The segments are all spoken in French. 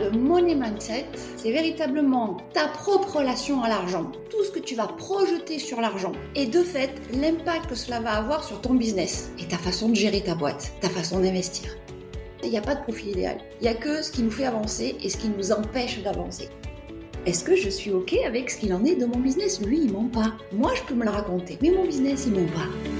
de money mindset, c'est véritablement ta propre relation à l'argent, tout ce que tu vas projeter sur l'argent et de fait l'impact que cela va avoir sur ton business et ta façon de gérer ta boîte, ta façon d'investir. Il n'y a pas de profil idéal, il n'y a que ce qui nous fait avancer et ce qui nous empêche d'avancer. Est-ce que je suis OK avec ce qu'il en est de mon business? Lui, il ment pas. Moi, je peux me le raconter, mais mon business, il ment pas.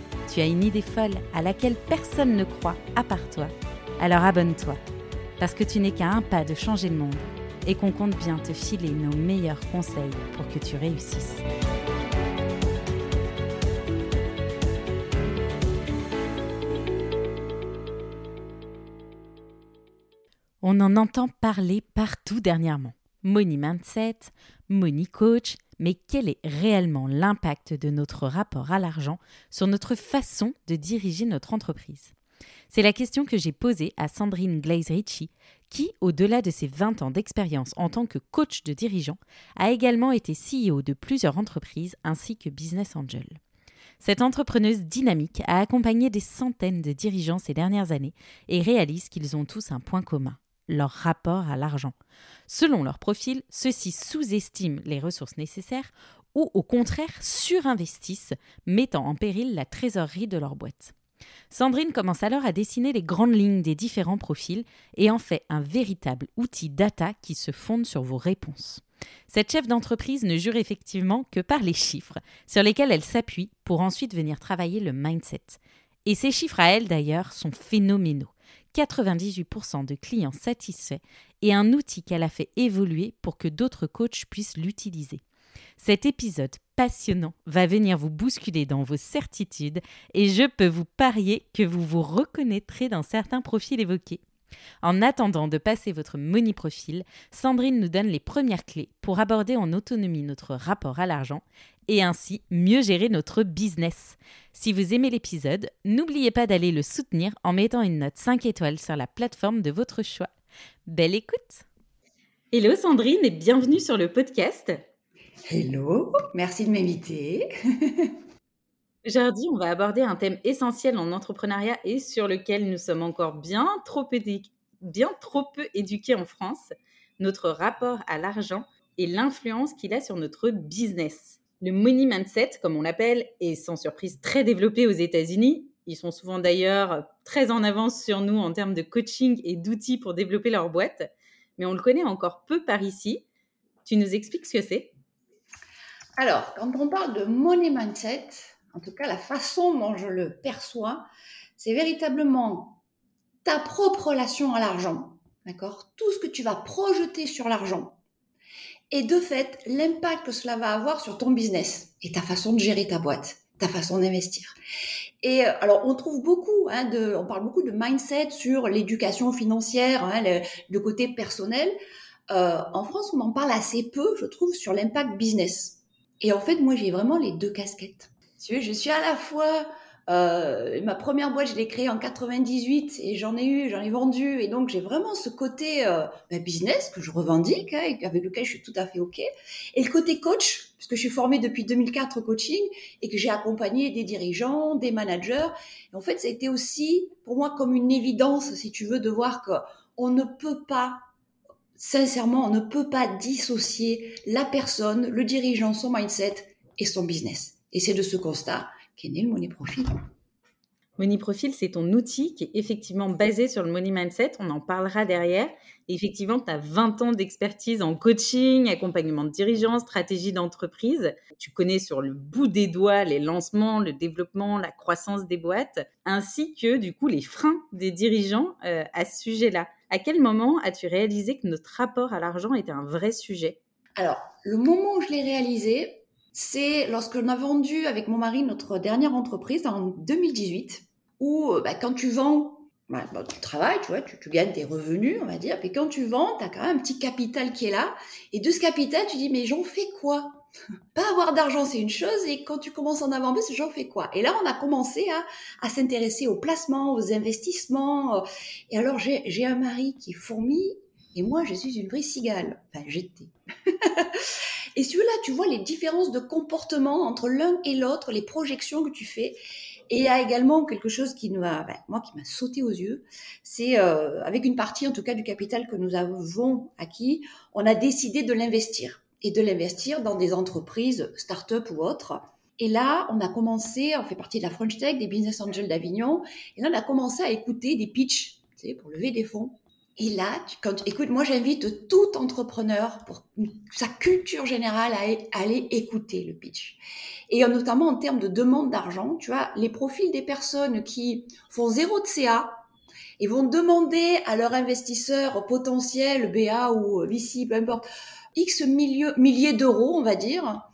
tu as une idée folle à laquelle personne ne croit à part toi, alors abonne-toi, parce que tu n'es qu'à un pas de changer le monde et qu'on compte bien te filer nos meilleurs conseils pour que tu réussisses. On en entend parler partout dernièrement. Money Mindset, Money Coach, mais quel est réellement l'impact de notre rapport à l'argent sur notre façon de diriger notre entreprise? C'est la question que j'ai posée à Sandrine Glaze-Ritchie, qui, au-delà de ses 20 ans d'expérience en tant que coach de dirigeant, a également été CEO de plusieurs entreprises ainsi que business angel. Cette entrepreneuse dynamique a accompagné des centaines de dirigeants ces dernières années et réalise qu'ils ont tous un point commun leur rapport à l'argent. Selon leur profil, ceux-ci sous-estiment les ressources nécessaires ou au contraire surinvestissent, mettant en péril la trésorerie de leur boîte. Sandrine commence alors à dessiner les grandes lignes des différents profils et en fait un véritable outil data qui se fonde sur vos réponses. Cette chef d'entreprise ne jure effectivement que par les chiffres, sur lesquels elle s'appuie pour ensuite venir travailler le mindset. Et ces chiffres à elle d'ailleurs sont phénoménaux. 98% de clients satisfaits et un outil qu'elle a fait évoluer pour que d'autres coachs puissent l'utiliser. Cet épisode passionnant va venir vous bousculer dans vos certitudes et je peux vous parier que vous vous reconnaîtrez dans certains profils évoqués. En attendant de passer votre money profil, Sandrine nous donne les premières clés pour aborder en autonomie notre rapport à l'argent et ainsi mieux gérer notre business. Si vous aimez l'épisode, n'oubliez pas d'aller le soutenir en mettant une note 5 étoiles sur la plateforme de votre choix. Belle écoute Hello Sandrine et bienvenue sur le podcast. Hello, merci de m'inviter. Aujourd'hui, on va aborder un thème essentiel en entrepreneuriat et sur lequel nous sommes encore bien trop, bien trop peu éduqués en France, notre rapport à l'argent et l'influence qu'il a sur notre business. Le money mindset, comme on l'appelle, est sans surprise très développé aux États-Unis. Ils sont souvent d'ailleurs très en avance sur nous en termes de coaching et d'outils pour développer leur boîte, mais on le connaît encore peu par ici. Tu nous expliques ce que c'est? Alors, quand on parle de money mindset, en tout cas la façon dont je le perçois, c'est véritablement ta propre relation à l'argent. D'accord? Tout ce que tu vas projeter sur l'argent et de fait l'impact que cela va avoir sur ton business et ta façon de gérer ta boîte, ta façon d'investir. Et euh, alors on trouve beaucoup, hein, de, on parle beaucoup de mindset sur l'éducation financière, hein, le, côté personnel. Euh, en France, on en parle assez peu, je trouve, sur l'impact business. Et en fait, moi, j'ai vraiment les deux casquettes. Je suis à la fois euh, ma première boîte, je l'ai créée en 98 et j'en ai eu, j'en ai vendu. Et donc, j'ai vraiment ce côté euh, ben, business que je revendique, hein, avec lequel je suis tout à fait OK. Et le côté coach, puisque je suis formée depuis 2004 au coaching et que j'ai accompagné des dirigeants, des managers. Et en fait, ça a été aussi pour moi comme une évidence, si tu veux, de voir qu'on ne peut pas sincèrement, on ne peut pas dissocier la personne, le dirigeant, son mindset et son business. Et c'est de ce constat qu'est né le Money Profil. Money Profil, c'est ton outil qui est effectivement basé sur le Money Mindset. On en parlera derrière. Et effectivement, tu as 20 ans d'expertise en coaching, accompagnement de dirigeants, stratégie d'entreprise. Tu connais sur le bout des doigts les lancements, le développement, la croissance des boîtes, ainsi que du coup les freins des dirigeants euh, à ce sujet-là. À quel moment as-tu réalisé que notre rapport à l'argent était un vrai sujet? Alors, le moment où je l'ai réalisé, c'est lorsque l'on a vendu avec mon mari notre dernière entreprise en 2018, où euh, bah, quand tu vends bah, tu travailles, tu vois, tu, gagnes tes revenus, on va dire. Puis quand tu vends, tu as quand même un petit capital qui est là. Et de ce capital, tu dis, mais j'en fais quoi? Pas avoir d'argent, c'est une chose. Et quand tu commences à en avoir plus, j'en fais quoi? Et là, on a commencé à, s'intéresser aux placements, aux investissements. Et alors, j'ai un mari qui est fourmi. Et moi, je suis une vraie cigale. Enfin, j'étais. et celui-là, tu vois les différences de comportement entre l'un et l'autre, les projections que tu fais. Et il y a également quelque chose qui nous a, ben, moi, qui m'a sauté aux yeux. C'est euh, avec une partie, en tout cas, du capital que nous avons acquis, on a décidé de l'investir et de l'investir dans des entreprises, start-up ou autres. Et là, on a commencé, on fait partie de la French Tech, des Business Angels d'Avignon, et là, on a commencé à écouter des pitchs, tu sais, pour lever des fonds. Et là, écoute, moi j'invite tout entrepreneur pour sa culture générale à, aller écouter le pitch. Et notamment en termes de demande d'argent, tu vois, les profils des personnes qui font zéro de CA et vont demander à leur investisseur potentiel, BA ou VC, peu importe, X milliers d'euros, on va dire.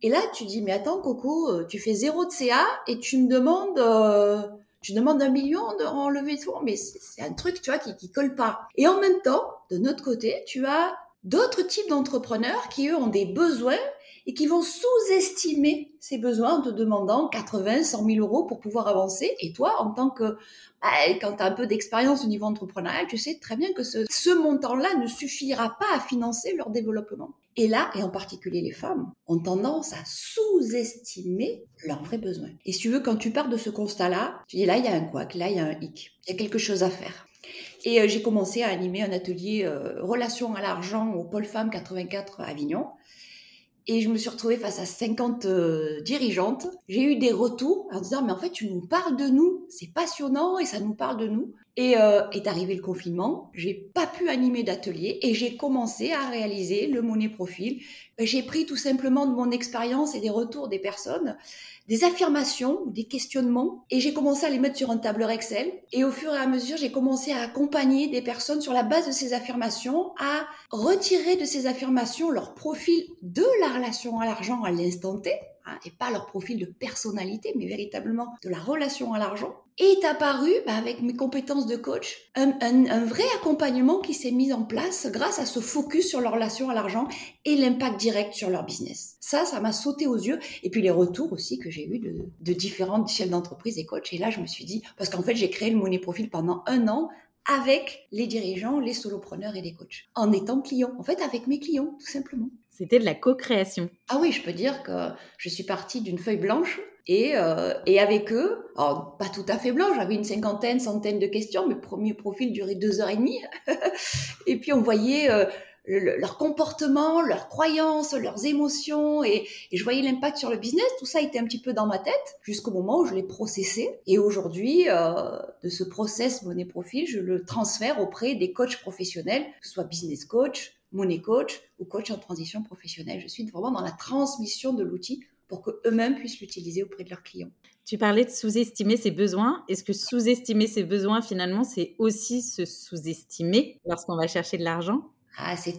Et là, tu dis, mais attends, Coco, tu fais zéro de CA et tu me demandes... Euh, tu demandes un million de, levée de mais c'est un truc, tu vois, qui, qui colle pas. Et en même temps, de notre côté, tu as d'autres types d'entrepreneurs qui, eux, ont des besoins et qui vont sous-estimer ces besoins en te demandant 80, 100 000 euros pour pouvoir avancer. Et toi, en tant que, bah, quand tu as un peu d'expérience au niveau entrepreneurial, tu sais très bien que ce, ce montant-là ne suffira pas à financer leur développement. Et là, et en particulier les femmes, ont tendance à sous-estimer leurs vrais besoins. Et si tu veux, quand tu pars de ce constat-là, tu dis là, il y a un couac, là, il y a un hic, il y a quelque chose à faire. Et euh, j'ai commencé à animer un atelier euh, relations à l'argent au Pôle Femmes 84 à Avignon. Et je me suis retrouvée face à 50 euh, dirigeantes. J'ai eu des retours en disant, mais en fait, tu nous parles de nous, c'est passionnant et ça nous parle de nous. Et euh, est arrivé le confinement, j'ai pas pu animer d'atelier et j'ai commencé à réaliser le monnaie profil. J'ai pris tout simplement de mon expérience et des retours des personnes des affirmations ou des questionnements et j'ai commencé à les mettre sur un tableur Excel. Et au fur et à mesure j'ai commencé à accompagner des personnes sur la base de ces affirmations à retirer de ces affirmations leur profil de la relation à l'argent à l'instant T Hein, et pas leur profil de personnalité, mais véritablement de la relation à l'argent, est apparu bah, avec mes compétences de coach un, un vrai accompagnement qui s'est mis en place grâce à ce focus sur leur relation à l'argent et l'impact direct sur leur business. Ça, ça m'a sauté aux yeux. Et puis les retours aussi que j'ai eu de, de différentes chefs d'entreprise et coachs. Et là, je me suis dit, parce qu'en fait, j'ai créé le Money Profil pendant un an avec les dirigeants, les solopreneurs et les coachs, en étant client, en fait avec mes clients, tout simplement. C'était de la co-création. Ah oui, je peux dire que je suis partie d'une feuille blanche et, euh, et avec eux, pas tout à fait blanche, j'avais une cinquantaine, centaine de questions, mes premiers profils duraient deux heures et demie. et puis on voyait euh, leur comportement, leurs croyances, leurs émotions, et, je voyais l'impact sur le business. Tout ça était un petit peu dans ma tête jusqu'au moment où je l'ai processé. Et aujourd'hui, euh, de ce process monnaie profil, je le transfère auprès des coachs professionnels, que ce soit business coach, money coach ou coach en transition professionnelle. Je suis vraiment dans la transmission de l'outil pour qu'eux-mêmes puissent l'utiliser auprès de leurs clients. Tu parlais de sous-estimer ses besoins. Est-ce que sous-estimer ses besoins, finalement, c'est aussi se sous-estimer lorsqu'on va chercher de l'argent? Ah, c'est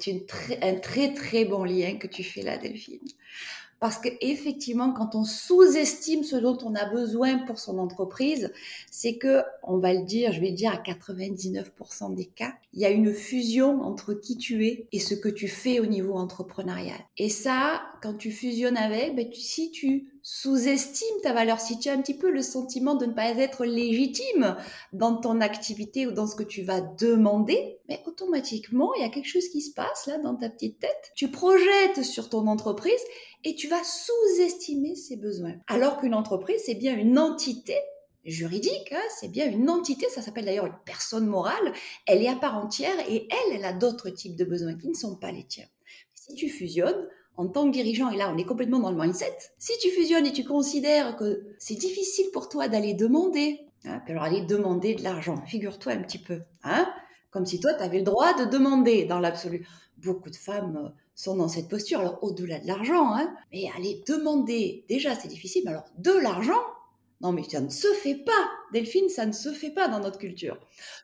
un très très bon lien que tu fais là, Delphine. Parce qu'effectivement, quand on sous-estime ce dont on a besoin pour son entreprise, c'est que, on va le dire, je vais dire à 99% des cas, il y a une fusion entre qui tu es et ce que tu fais au niveau entrepreneurial. Et ça, quand tu fusionnes avec, ben, si tu sous-estimes ta valeur, si tu as un petit peu le sentiment de ne pas être légitime dans ton activité ou dans ce que tu vas demander, mais automatiquement, il y a quelque chose qui se passe là dans ta petite tête. Tu projettes sur ton entreprise et tu vas sous-estimer ses besoins. Alors qu'une entreprise, c'est bien une entité juridique, hein, c'est bien une entité, ça s'appelle d'ailleurs une personne morale, elle est à part entière et elle, elle a d'autres types de besoins qui ne sont pas les tiens. Si tu fusionnes, en tant que dirigeant, et là on est complètement dans le mindset, si tu fusionnes et tu considères que c'est difficile pour toi d'aller demander, hein, alors aller demander de l'argent, figure-toi un petit peu, hein, comme si toi tu avais le droit de demander dans l'absolu. Beaucoup de femmes euh, sont dans cette posture. Alors, au-delà de l'argent, hein, mais aller demander, déjà, c'est difficile, mais alors, de l'argent, non, mais ça ne se fait pas, Delphine, ça ne se fait pas dans notre culture.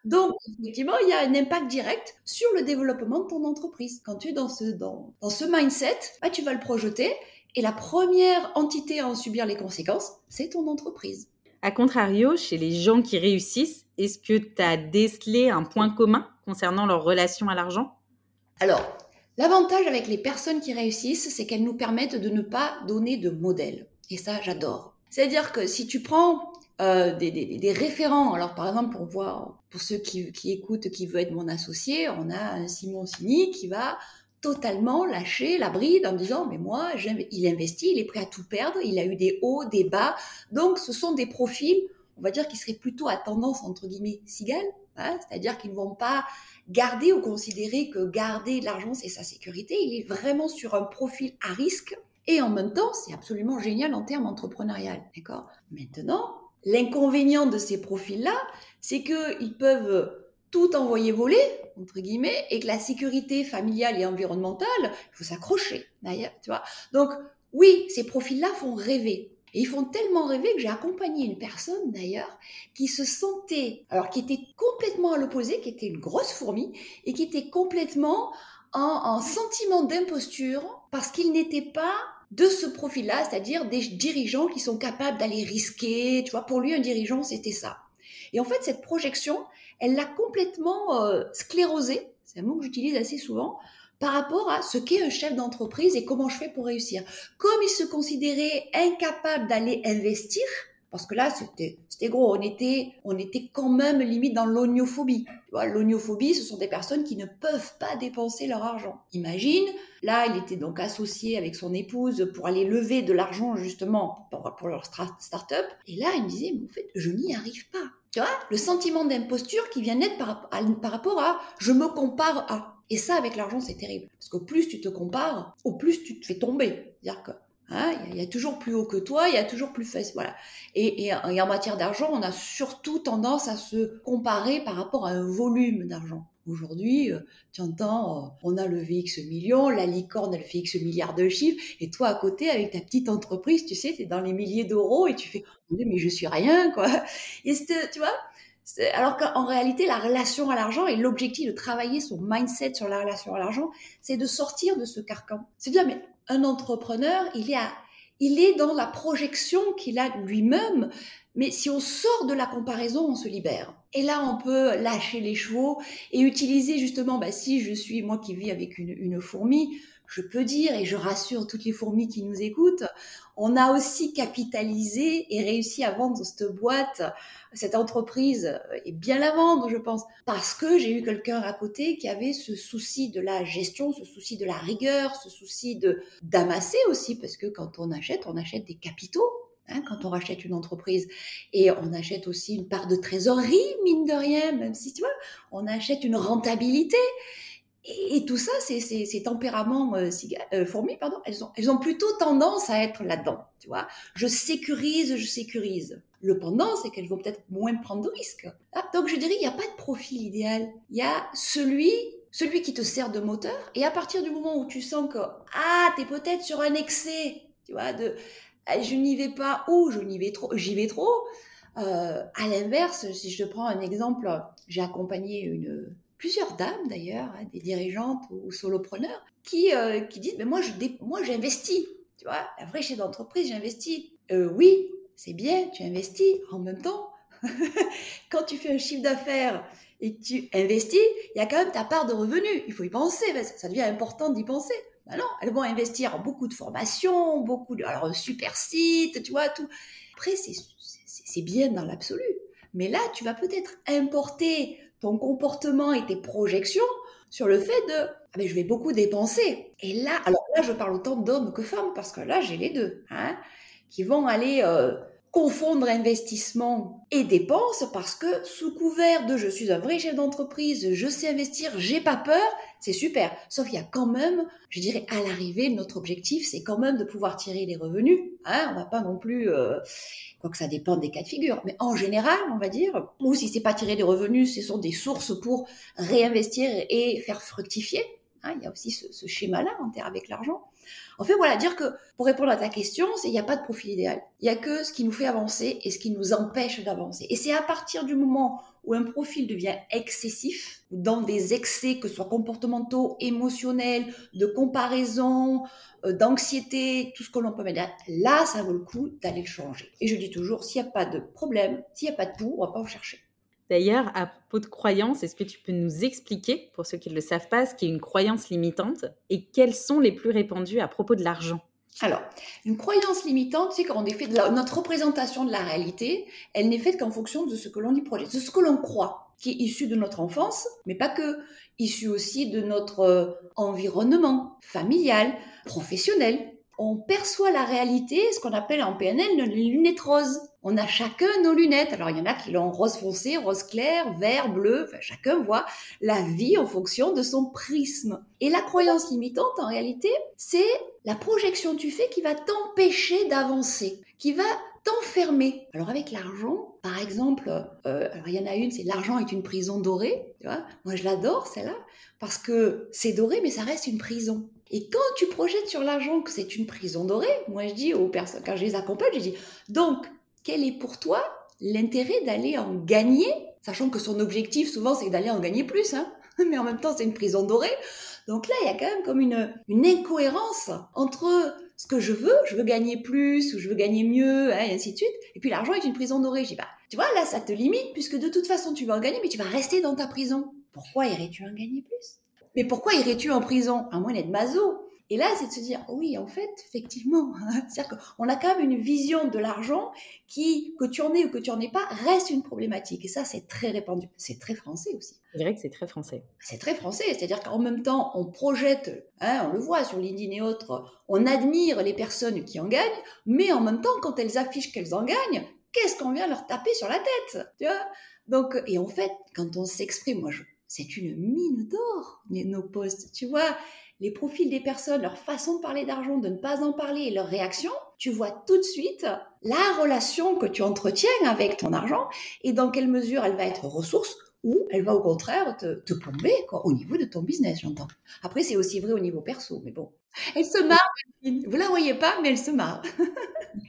Donc, effectivement, il y a un impact direct sur le développement de ton entreprise. Quand tu es dans ce, dans, dans ce mindset, bah, tu vas le projeter et la première entité à en subir les conséquences, c'est ton entreprise. A contrario, chez les gens qui réussissent, est-ce que tu as décelé un point commun concernant leur relation à l'argent? Alors, l'avantage avec les personnes qui réussissent, c'est qu'elles nous permettent de ne pas donner de modèle. Et ça, j'adore. C'est-à-dire que si tu prends euh, des, référents. Alors, par exemple, pour voir, pour ceux qui, écoutent, qui veulent être mon associé, on a un Simon Sini qui va totalement lâcher la bride en disant mais moi il investit, il est prêt à tout perdre, il a eu des hauts, des bas. Donc, ce sont des profils, on va dire, qui seraient plutôt à tendance entre guillemets cigale, hein, c'est-à-dire qu'ils ne vont pas garder ou considérer que garder de l'argent c'est sa sécurité. Il est vraiment sur un profil à risque. Et en même temps, c'est absolument génial en termes entrepreneurial. D'accord? Maintenant, L'inconvénient de ces profils-là, c'est qu'ils peuvent tout envoyer voler, entre guillemets, et que la sécurité familiale et environnementale, il faut s'accrocher, d'ailleurs, tu vois? Donc, oui, ces profils-là font rêver. Et ils font tellement rêver que j'ai accompagné une personne, d'ailleurs, qui se sentait, alors qui était complètement à l'opposé, qui était une grosse fourmi, et qui était complètement en, en sentiment d'imposture, parce qu'il n'était pas de ce profil-là, c'est-à-dire des dirigeants qui sont capables d'aller risquer. Tu vois, pour lui, un dirigeant, c'était ça. Et en fait, cette projection, elle l'a complètement euh, sclérosé, c'est un mot que j'utilise assez souvent, par rapport à ce qu'est un chef d'entreprise et comment je fais pour réussir. Comme il se considérait incapable d'aller investir, parce que là, c'était, gros. On était, on était quand même limite dans l'oniophobie. L'oniophobie, ce sont des personnes qui ne peuvent pas dépenser leur argent. Imagine, là, il était donc associé avec son épouse pour aller lever de l'argent justement pour, leur start-up. Et là, il me disait, mais en fait, je n'y arrive pas. Tu vois, le sentiment d'imposture qui vient naître par, rapport à je me compare à. Et ça, avec l'argent, c'est terrible. Parce qu'au plus tu te compares, au plus tu te fais tomber. C'est-à-dire que Hein, il y, a toujours plus haut que toi, il y a toujours plus facile. Voilà. Et, et, en matière d'argent, on a surtout tendance à se comparer par rapport à un volume d'argent. Aujourd'hui, euh, tu entends, euh, on a le VX million, la licorne a le VX milliard de chiffres, et toi à côté, avec ta petite entreprise, tu sais, tu es dans les milliers d'euros et tu fais, mais je suis rien, quoi. Et tu vois, alors qu'en réalité, la relation à l'argent et l'objectif de travailler son mindset sur la relation à l'argent, c'est de sortir de ce carcan. C'est dire, mais un entrepreneur, il est, dans la projection qu'il a lui-même, mais si on sort de la comparaison, on se libère. Et là, on peut lâcher les chevaux et utiliser justement, bah, si je suis moi qui vis avec une fourmi, je peux dire, et je rassure toutes les fourmis qui nous écoutent, on a aussi capitalisé et réussi à vendre cette boîte, cette entreprise, et bien la vendre, je pense, parce que j'ai eu quelqu'un à côté qui avait ce souci de la gestion, ce souci de la rigueur, ce souci de d'amasser aussi, parce que quand on achète, on achète des capitaux. Hein, quand on rachète une entreprise et on achète aussi une part de trésorerie, mine de rien, même si tu vois, on achète une rentabilité. Et, tout ça, ces, tempéraments euh, euh, fourmis, pardon, elles ont, elles ont plutôt tendance à être là-dedans, tu vois. Je sécurise, je sécurise. Le pendant, c'est qu'elles vont peut-être moins prendre de risques. Ah, donc je dirais, il n'y a pas de profil idéal. Il y a celui, celui qui te sert de moteur. Et à partir du moment où tu sens que ah, t'es peut-être sur un excès, tu vois, de ah, je n'y vais pas ou je n'y vais trop, j'y vais trop. Euh, à l'inverse, si je te prends un exemple, j'ai accompagné une plusieurs dames d'ailleurs, hein, des dirigeantes ou, solopreneurs, qui, euh, qui disent, mais moi, je, moi, j'investis. Tu vois, un vrai chef d'entreprise, j'investis. Euh, oui, c'est bien, tu investis. En même temps, quand tu fais un chiffre d'affaires et que tu investis, il y a quand même ta part de revenus. Il faut y penser, ça devient important d'y penser. Ben non, elles vont investir beaucoup de formations, beaucoup de alors, super site, tu vois, tout. Après, c'est bien dans l'absolu. Mais là, tu vas peut-être importer ton comportement et tes projections sur le fait de ah ben, je vais beaucoup dépenser. Et là, alors là, je parle autant d'hommes que femmes parce que là, j'ai les deux, hein, qui vont aller euh, confondre investissement et dépenses parce que sous couvert de je suis un vrai chef d'entreprise, je sais investir, j'ai pas peur, c'est super. Sauf qu'il y a quand même, je dirais à l'arrivée, notre objectif, c'est quand même de pouvoir tirer les revenus. Hein, on va pas non plus euh, que ça dépend des cas de figure. Mais en général, on va dire, ou si c'est pas tirer des revenus, ce sont des sources pour réinvestir et faire fructifier. Hein, il y a aussi ce, schéma-là en terre avec l'argent. En fait, voilà, dire que pour répondre à ta question, c'est il n'y a pas de profil idéal. Il y a que ce qui nous fait avancer et ce qui nous empêche d'avancer. Et c'est à partir du moment où un profil devient excessif, dans des excès, que ce soit comportementaux, émotionnels, de comparaison, euh, d'anxiété, tout ce que l'on peut mettre, là, ça vaut le coup d'aller le changer. Et je dis toujours, s'il n'y a pas de problème, s'il n'y a pas de pour, on va pas en chercher. D'ailleurs, à propos de croyances, est-ce que tu peux nous expliquer, pour ceux qui ne le savent pas, ce qu'est une croyance limitante et quelles sont les plus répandues à propos de l'argent? Alors, une croyance limitante, c'est fait de notre représentation de la réalité, elle n'est faite qu'en fonction de ce que l'on y projette, de ce que l'on croit, qui est issu de notre enfance, mais pas que, issu aussi de notre euh, environnement familial, professionnel, on perçoit la réalité, ce qu'on appelle en PNL les lunettes roses. On a chacun nos lunettes. Alors il y en a qui l'ont rose foncé, rose clair, vert, bleu. Chacun voit la vie en fonction de son prisme. Et la croyance limitante, en réalité, c'est la projection que tu fais qui va t'empêcher d'avancer, qui va t'enfermer. Alors avec l'argent, par exemple, euh, alors il y en a une, c'est l'argent est une prison dorée. Moi je l'adore celle-là parce que c'est doré, mais ça reste une prison. Et quand tu projettes sur l'argent que c'est une prison dorée, moi je dis aux personnes, quand je les accompagne, je dis, donc, quel est pour toi l'intérêt d'aller en gagner, sachant que son objectif souvent c'est d'aller en gagner plus, hein mais en même temps c'est une prison dorée. Donc là, il y a quand même comme une, incohérence entre ce que je veux, je veux gagner plus ou je veux gagner mieux, hein, et ainsi de suite, et puis l'argent est une prison dorée. Je dis, bah, tu vois, là, ça te limite, puisque de toute façon, tu vas en gagner, mais tu vas rester dans ta prison. Pourquoi irais-tu en gagner plus? Mais pourquoi irais-tu en prison? À moins d'être maso. Et là, c'est de se dire, oui, en fait, effectivement, c'est-à-dire qu'on a quand même une vision de l'argent qui, que tu en aies ou que tu en aies pas, reste une problématique. Et ça, c'est très répandu. C'est très français aussi. Je dirais que c'est très français. C'est très français, c'est-à-dire qu'en même temps, on projette, hein, on le voit sur LinkedIn et autres, on admire les personnes qui en gagnent, mais en même temps, quand elles affichent qu'elles en gagnent, qu'est-ce qu'on vient leur taper sur la tête, tu vois? Donc, et en fait, quand on s'exprime, moi, je, c'est une mine d'or, nos posts. Tu vois, les profils des personnes, leur façon de parler d'argent, de ne pas en parler et leurs réactions, tu vois tout de suite la relation que tu entretiens avec ton argent et dans quelle mesure elle va être ressource ou elle va au contraire te, plomber au niveau de ton business, j'entends. Après, c'est aussi vrai au niveau perso, mais bon. Elle se marre, vous la voyez pas, mais elle se marre.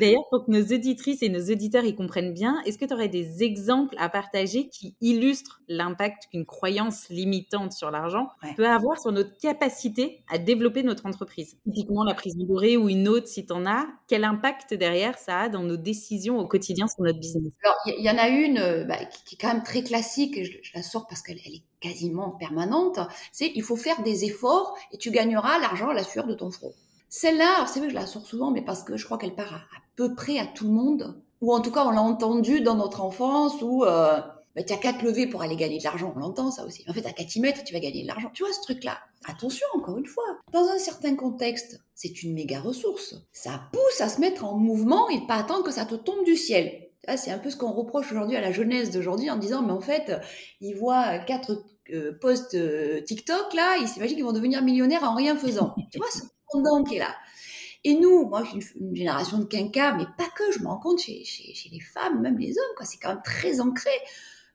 D'ailleurs, pour que nos auditrices et nos auditeurs y comprennent bien, est-ce que tu aurais des exemples à partager qui illustrent l'impact qu'une croyance limitante sur l'argent peut avoir sur notre capacité à développer notre entreprise? Typiquement la prison dorée ou une autre si tu en as, quel impact derrière ça a dans nos décisions au quotidien sur notre business? Alors, il y, en a une euh, bah, qui, est quand même très classique, et je, la sors parce qu'elle est quasiment permanente, c'est il faut faire des efforts et tu gagneras l'argent à la sueur de ton front. Celle-là, c'est vrai que je la sors souvent, mais parce que je crois qu'elle part à, peu près à tout le monde. Ou en tout cas, on l'a entendu dans notre enfance où euh, bah, tu n'as qu'à te lever pour aller gagner de l'argent. On l'entend ça aussi. En fait, à qu'à t'y mettre, tu vas gagner de l'argent. Tu vois ce truc-là Attention, encore une fois. Dans un certain contexte, c'est une méga ressource. Ça pousse à se mettre en mouvement et pas attendre que ça te tombe du ciel. C'est un peu ce qu'on reproche aujourd'hui à la jeunesse d'aujourd'hui en disant, mais en fait, ils voient quatre euh, posts euh, TikTok, là, ils s'imaginent qu'ils vont devenir millionnaires en rien faisant. tu vois, qui est là. Et nous, moi, je suis une, génération de quinquas, mais pas que, je me rends compte chez, chez, les femmes, même les hommes, quoi. C'est quand même très ancré.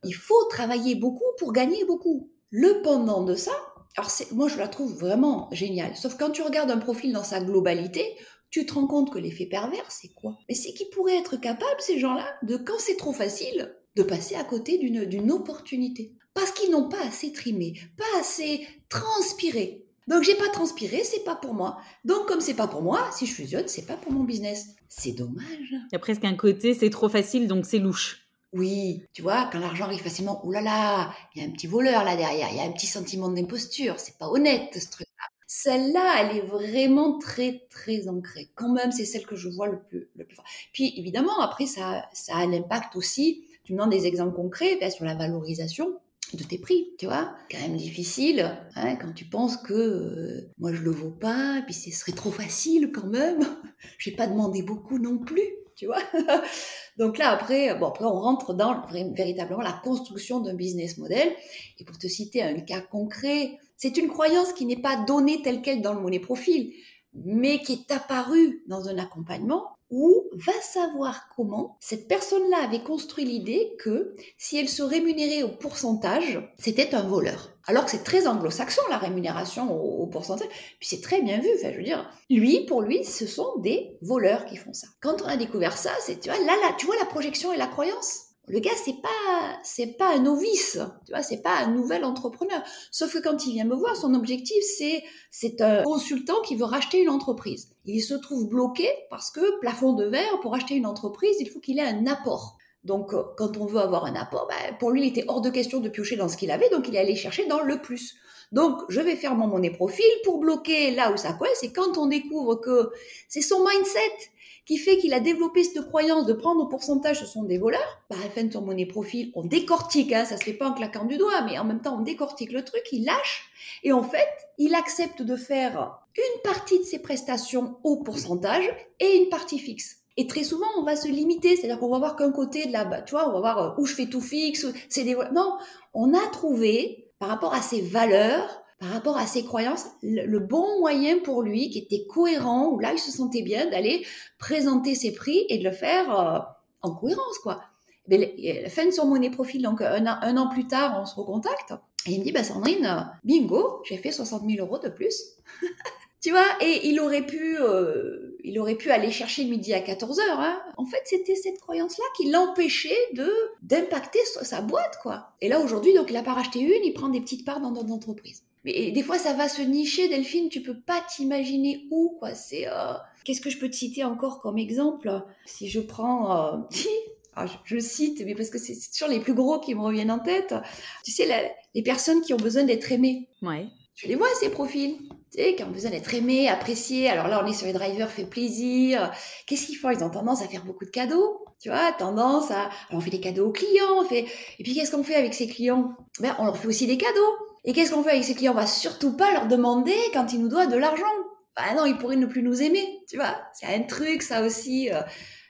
Il faut travailler beaucoup pour gagner beaucoup. Le pendant de ça, alors moi, je la trouve vraiment géniale. Sauf quand tu regardes un profil dans sa globalité, tu te rends compte que l'effet pervers, c'est quoi? Mais c'est qu'ils pourraient être capables, ces gens-là, de, quand c'est trop facile, de passer à côté d'une opportunité. Parce qu'ils n'ont pas assez trimé, pas assez transpiré. Donc j'ai pas transpiré, c'est pas pour moi. Donc comme c'est pas pour moi, si je fusionne, c'est pas pour mon business. C'est dommage. Il y a presque un côté, c'est trop facile, donc c'est louche. Oui, tu vois, quand l'argent arrive facilement, oh là là, il y a un petit voleur là derrière, il y a un petit sentiment d'imposture, c'est pas honnête ce truc-là. Celle-là, elle est vraiment très très ancrée. Quand même, c'est celle que je vois le plus le plus fort. Puis évidemment, après ça ça a un impact aussi. Tu me demandes des exemples concrets ben, sur la valorisation de tes prix, tu vois. Quand même difficile hein, quand tu penses que euh, moi je le vaux pas, puis ce serait trop facile quand même. J'ai pas demandé beaucoup non plus, tu vois. Donc là après, bon après on rentre dans véritablement la construction d'un business model. Et pour te citer un cas concret, c'est une croyance qui n'est pas donnée telle quelle dans le monnaie profil, mais qui est apparue dans un accompagnement ou va savoir comment cette personne-là avait construit l'idée que si elle se rémunérait au pourcentage, c'était un voleur. Alors que c'est très anglo-saxon la rémunération au, pourcentage, puis c'est très bien vu. Enfin, je veux dire, lui, pour lui, ce sont des voleurs qui font ça. Quand on a découvert ça, c'est là, là, tu vois la projection et la croyance? Le gars, c'est pas, c'est pas un novice, tu vois, c'est pas un nouvel entrepreneur. Sauf que quand il vient me voir, son objectif, c'est, c'est un consultant qui veut racheter une entreprise. Il se trouve bloqué parce que plafond de verre, pour acheter une entreprise, il faut qu'il ait un apport. Donc, euh, quand on veut avoir un apport, ben, pour lui, il était hors de question de piocher dans ce qu'il avait, donc il est allé chercher dans le plus. Donc, je vais faire mon monnaie profil pour bloquer là où ça coince. Et quand on découvre que c'est son mindset qui fait qu'il a développé cette croyance de prendre au pourcentage ce sont des voleurs, bah, de son monnaie profil, on décortique, hein, ça se fait pas en claquant du doigt, mais en même temps, on décortique le truc, il lâche, et en fait, il accepte de faire une partie de ses prestations au pourcentage et une partie fixe. Et très souvent, on va se limiter, c'est-à-dire qu'on va voir qu'un côté de la, tu vois, on va voir euh, où je fais tout fixe, c'est des, non, on a trouvé, par rapport à ses valeurs, par rapport à ses croyances, le, bon moyen pour lui, qui était cohérent, où là, il se sentait bien d'aller présenter ses prix et de le faire euh, en cohérence, quoi. Mais fin de son monnaie profil, donc un an, un an plus tard, on se recontacte. Et il me dit, bah Sandrine, euh, bingo, j'ai fait 60 000 euros de plus. Tu vois, et il aurait pu, euh, il aurait pu aller chercher midi à 14 heures. Hein. En fait, c'était cette croyance-là qui l'empêchait de d'impacter sa boîte, quoi. Et là aujourd'hui, donc il a pas racheté une, il prend des petites parts dans d'autres entreprises. Mais des fois, ça va se nicher, Delphine. Tu peux pas t'imaginer où, quoi. C'est euh, qu'est-ce que je peux te citer encore comme exemple? Si je prends, euh... ah, je, cite, mais parce que c'est toujours les plus gros qui me reviennent en tête. Tu sais, les personnes qui ont besoin d'être aimées. Ouais. Tu les vois, ces profils? Qui ont besoin d'être aimés, appréciés. Alors là, on est sur les drivers, fait plaisir. Qu'est-ce qu'ils font? Ils ont tendance à faire beaucoup de cadeaux. Tu vois, tendance à... Alors on fait des cadeaux aux clients. On fait... Et puis qu'est-ce qu'on fait avec ces clients? Ben, On leur fait aussi des cadeaux. Et qu'est-ce qu'on fait avec ces clients? On va surtout pas leur demander quand ils nous doivent de l'argent. Ah non, ils pourraient ne plus nous aimer. Tu vois, c'est un truc, ça aussi. Euh.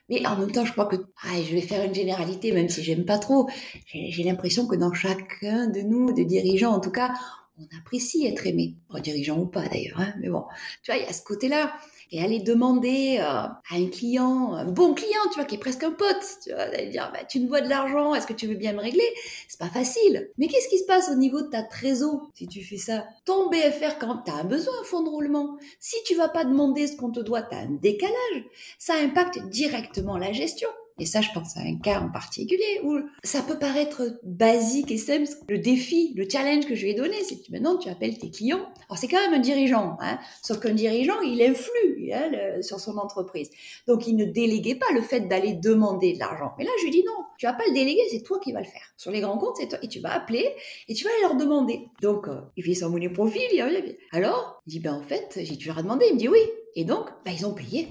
Mais en même temps, je crois que ah, je vais faire une généralité, même si j'aime pas trop. J'ai l'impression que dans chacun de nous, de dirigeants en tout cas, on apprécie être aimé, dirigeant ou pas d'ailleurs, hein, mais bon, tu vois, il y a ce côté-là. Et aller demander euh, à un client, un bon client, tu vois, qui est presque un pote, tu vois, d'aller dire, bah, tu me dois de l'argent, est-ce que tu veux bien me régler? C'est pas facile. Mais qu'est-ce qui se passe au niveau de ta trésor si tu fais ça? Ton BFR, quand tu as besoin d'un fonds de roulement, si tu vas pas demander ce qu'on te doit, tu as un décalage. Ça impacte directement la gestion. Et ça, je pense à un cas en particulier où ça peut paraître basique et simple. Le défi, le challenge que je lui ai donné, c'est que maintenant tu appelles tes clients. Alors c'est quand même un dirigeant, hein, sauf qu'un dirigeant, il influe hein, sur son entreprise. Donc il ne déléguait pas le fait d'aller demander de l'argent. Mais là, je lui dis non, tu vas pas le déléguer, c'est toi qui vas le faire. Sur les grands comptes, c'est toi. Et tu vas appeler et tu vas aller leur demander. Donc euh, il fait son monnaie profil, il. Alors, il dit ben en fait, j'ai dû leur demander. Il me dit oui. Et donc, ben, ils ont payé.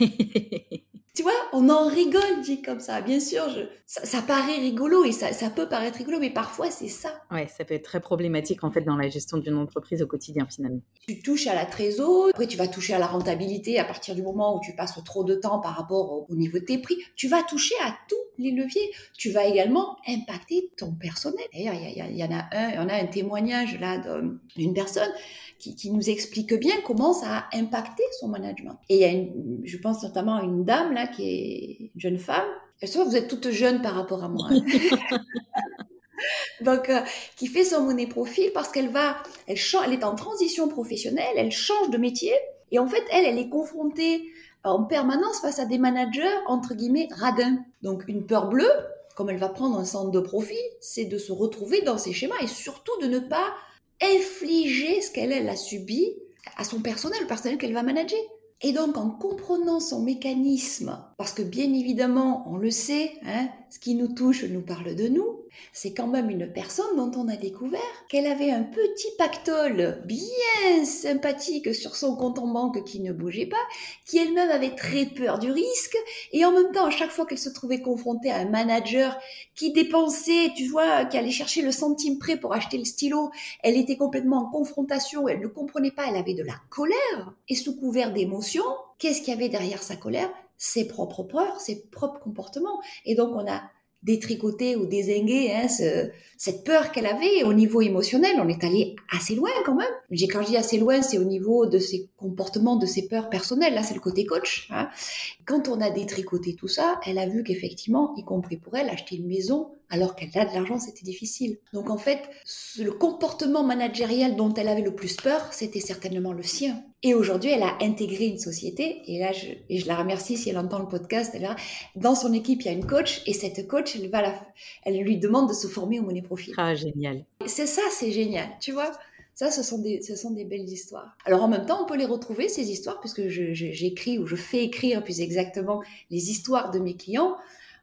Tu vois, on en rigole dit comme ça. Bien sûr, je, ça, paraît rigolo et ça, ça, peut paraître rigolo, mais parfois c'est ça. Ouais, ça peut être très problématique en fait dans la gestion d'une entreprise au quotidien finalement. Tu touches à la trésor, après tu vas toucher à la rentabilité à partir du moment où tu passes trop de temps par rapport au, niveau de tes prix. Tu vas toucher à tous les leviers. Tu vas également impacter ton personnel. D'ailleurs, il y, en a un, on a un témoignage là d'une personne qui, nous explique bien comment ça a impacté son management. Et il y a, une, je pense notamment à une dame là qui est une jeune femme. Vous êtes toute jeune par rapport à moi. Hein. Donc, euh, qui fait son monnaie profil parce qu'elle va, elle, elle est en transition professionnelle, elle change de métier et en fait, elle, elle est confrontée en permanence face à des managers entre guillemets radins. Donc, une peur bleue, comme elle va prendre un centre de profit, c'est de se retrouver dans ces schémas et surtout de ne pas infliger ce qu'elle elle a subi à son personnel, le personnel qu'elle va manager. Et donc, en comprenant son mécanisme, parce que bien évidemment, on le sait, hein, ce qui nous touche nous parle de nous, c'est quand même une personne dont on a découvert qu'elle avait un petit pactole bien sympathique sur son compte en banque qui ne bougeait pas, qui elle-même avait très peur du risque, et en même temps, à chaque fois qu'elle se trouvait confrontée à un manager qui dépensait, tu vois, qui allait chercher le centime près pour acheter le stylo, elle était complètement en confrontation, elle ne comprenait pas, elle avait de la colère, et sous couvert d'émotion, qu'est-ce qu'il y avait derrière sa colère? Ses propres peurs, ses propres comportements. Et donc, on a détricoté ou désingué hein, cette peur qu'elle avait au niveau émotionnel. On est allé assez loin quand même. Quand je dis assez loin, c'est au niveau de ses comportements, de ses peurs personnelles. Là, c'est le côté coach. Hein. Quand on a détricoté tout ça, elle a vu qu'effectivement, y compris pour elle, acheter une maison alors qu'elle a de l'argent, c'était difficile. Donc en fait, le comportement managériel dont elle avait le plus peur, c'était certainement le sien. Et aujourd'hui, elle a intégré une société, et là, je, et je la remercie si elle entend le podcast, elle dans son équipe, il y a une coach, et cette coach, elle, va la, elle lui demande de se former au monnaie profil. Ah, génial. C'est ça, c'est génial, tu vois ça, ce sont, des, ce sont des belles histoires. Alors en même temps, on peut les retrouver, ces histoires, puisque j'écris ou je fais écrire plus exactement les histoires de mes clients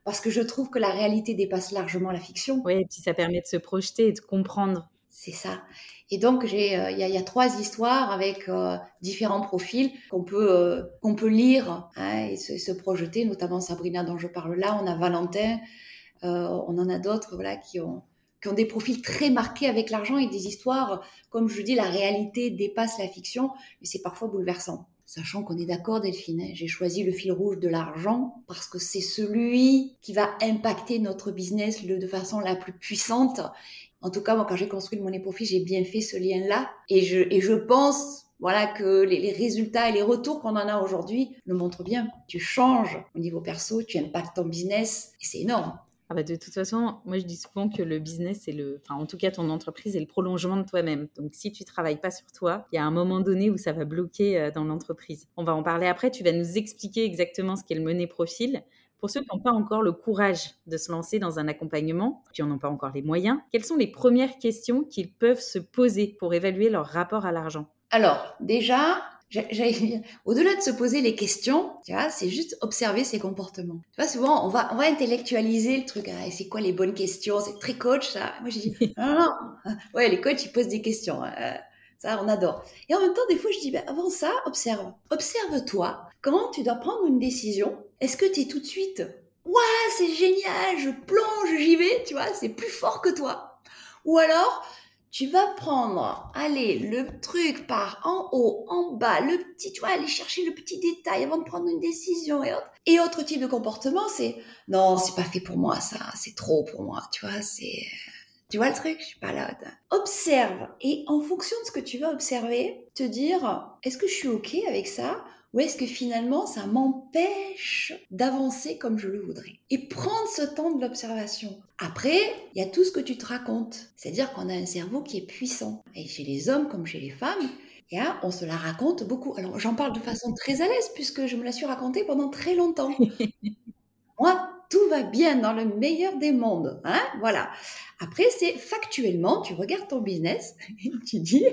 parce que je trouve que la réalité dépasse largement la fiction. Oui, et puis ça permet de se projeter et de comprendre. C'est ça. Et donc, euh, il y, a trois histoires avec euh, différents profils qu'on peut, euh, peut lire hein, et se, projeter, notamment Sabrina dont je parle là, on a Valentin, on en a d'autres voilà, qui, ont, qui ont des profils très marqués avec l'argent et des histoires, comme je dis, la réalité dépasse la fiction, mais c'est parfois bouleversant. Sachant qu'on est d'accord, Delphine, hein, j'ai choisi le fil rouge de l'argent parce que c'est celui qui va impacter notre business de façon la plus puissante. En tout cas, moi, quand j'ai construit le Money Profit, j'ai bien fait ce lien-là. Et je, pense, voilà, que les, résultats et les retours qu'on en a aujourd'hui le montrent bien. Tu changes au niveau perso, tu impactes ton business et c'est énorme. Ah bah, de toute façon, moi je dis souvent que le business, le, enfin en tout cas ton entreprise est le prolongement de toi-même. Donc si tu travailles pas sur toi, il y a un moment donné où ça va bloquer euh, dans l'entreprise. On va en parler après. Tu vas nous expliquer exactement ce qu'est le money profil. Pour ceux qui n'ont pas encore le courage de se lancer dans un accompagnement, qui n'en ont pas encore les moyens, quelles sont les premières questions qu'ils peuvent se poser pour évaluer leur rapport à l'argent? Alors déjà, au-delà de se poser les questions, tu vois, c'est juste observer ses comportements. Tu vois, souvent, on va, on va intellectualiser le truc. Ah, c'est quoi les bonnes questions? C'est très coach, ça. Moi, j'ai dit, non, non, Ouais, les coachs, ils posent des questions. Hein. Ça, on adore. Et en même temps, des fois, je dis, ben, avant ça, observe. Observe-toi. Comment tu dois prendre une décision Est-ce que tu es tout de suite, ouais, c'est génial, je plonge, j'y vais, tu vois, c'est plus fort que toi. Ou alors, tu vas prendre, allez, le truc par en haut, en bas, le petit, tu vois, aller chercher le petit détail avant de prendre une décision et autre. Et autre type de comportement, c'est, non, c'est pas fait pour moi, ça, c'est trop pour moi, tu vois, c'est, tu vois le truc, je suis pas là. Observe et en fonction de ce que tu vas observer, te dire, est-ce que je suis ok avec ça ou est-ce que finalement ça m'empêche d'avancer comme je le voudrais? Et prendre ce temps de l'observation. Après, il y a tout ce que tu te racontes. C'est-à-dire qu'on a un cerveau qui est puissant. Et chez les hommes comme chez les femmes, et hein, on se la raconte beaucoup. Alors j'en parle de façon très à l'aise puisque je me la suis racontée pendant très longtemps. Moi, tout va bien dans le meilleur des mondes. Hein voilà. Après, c'est factuellement, tu regardes ton business et tu dis,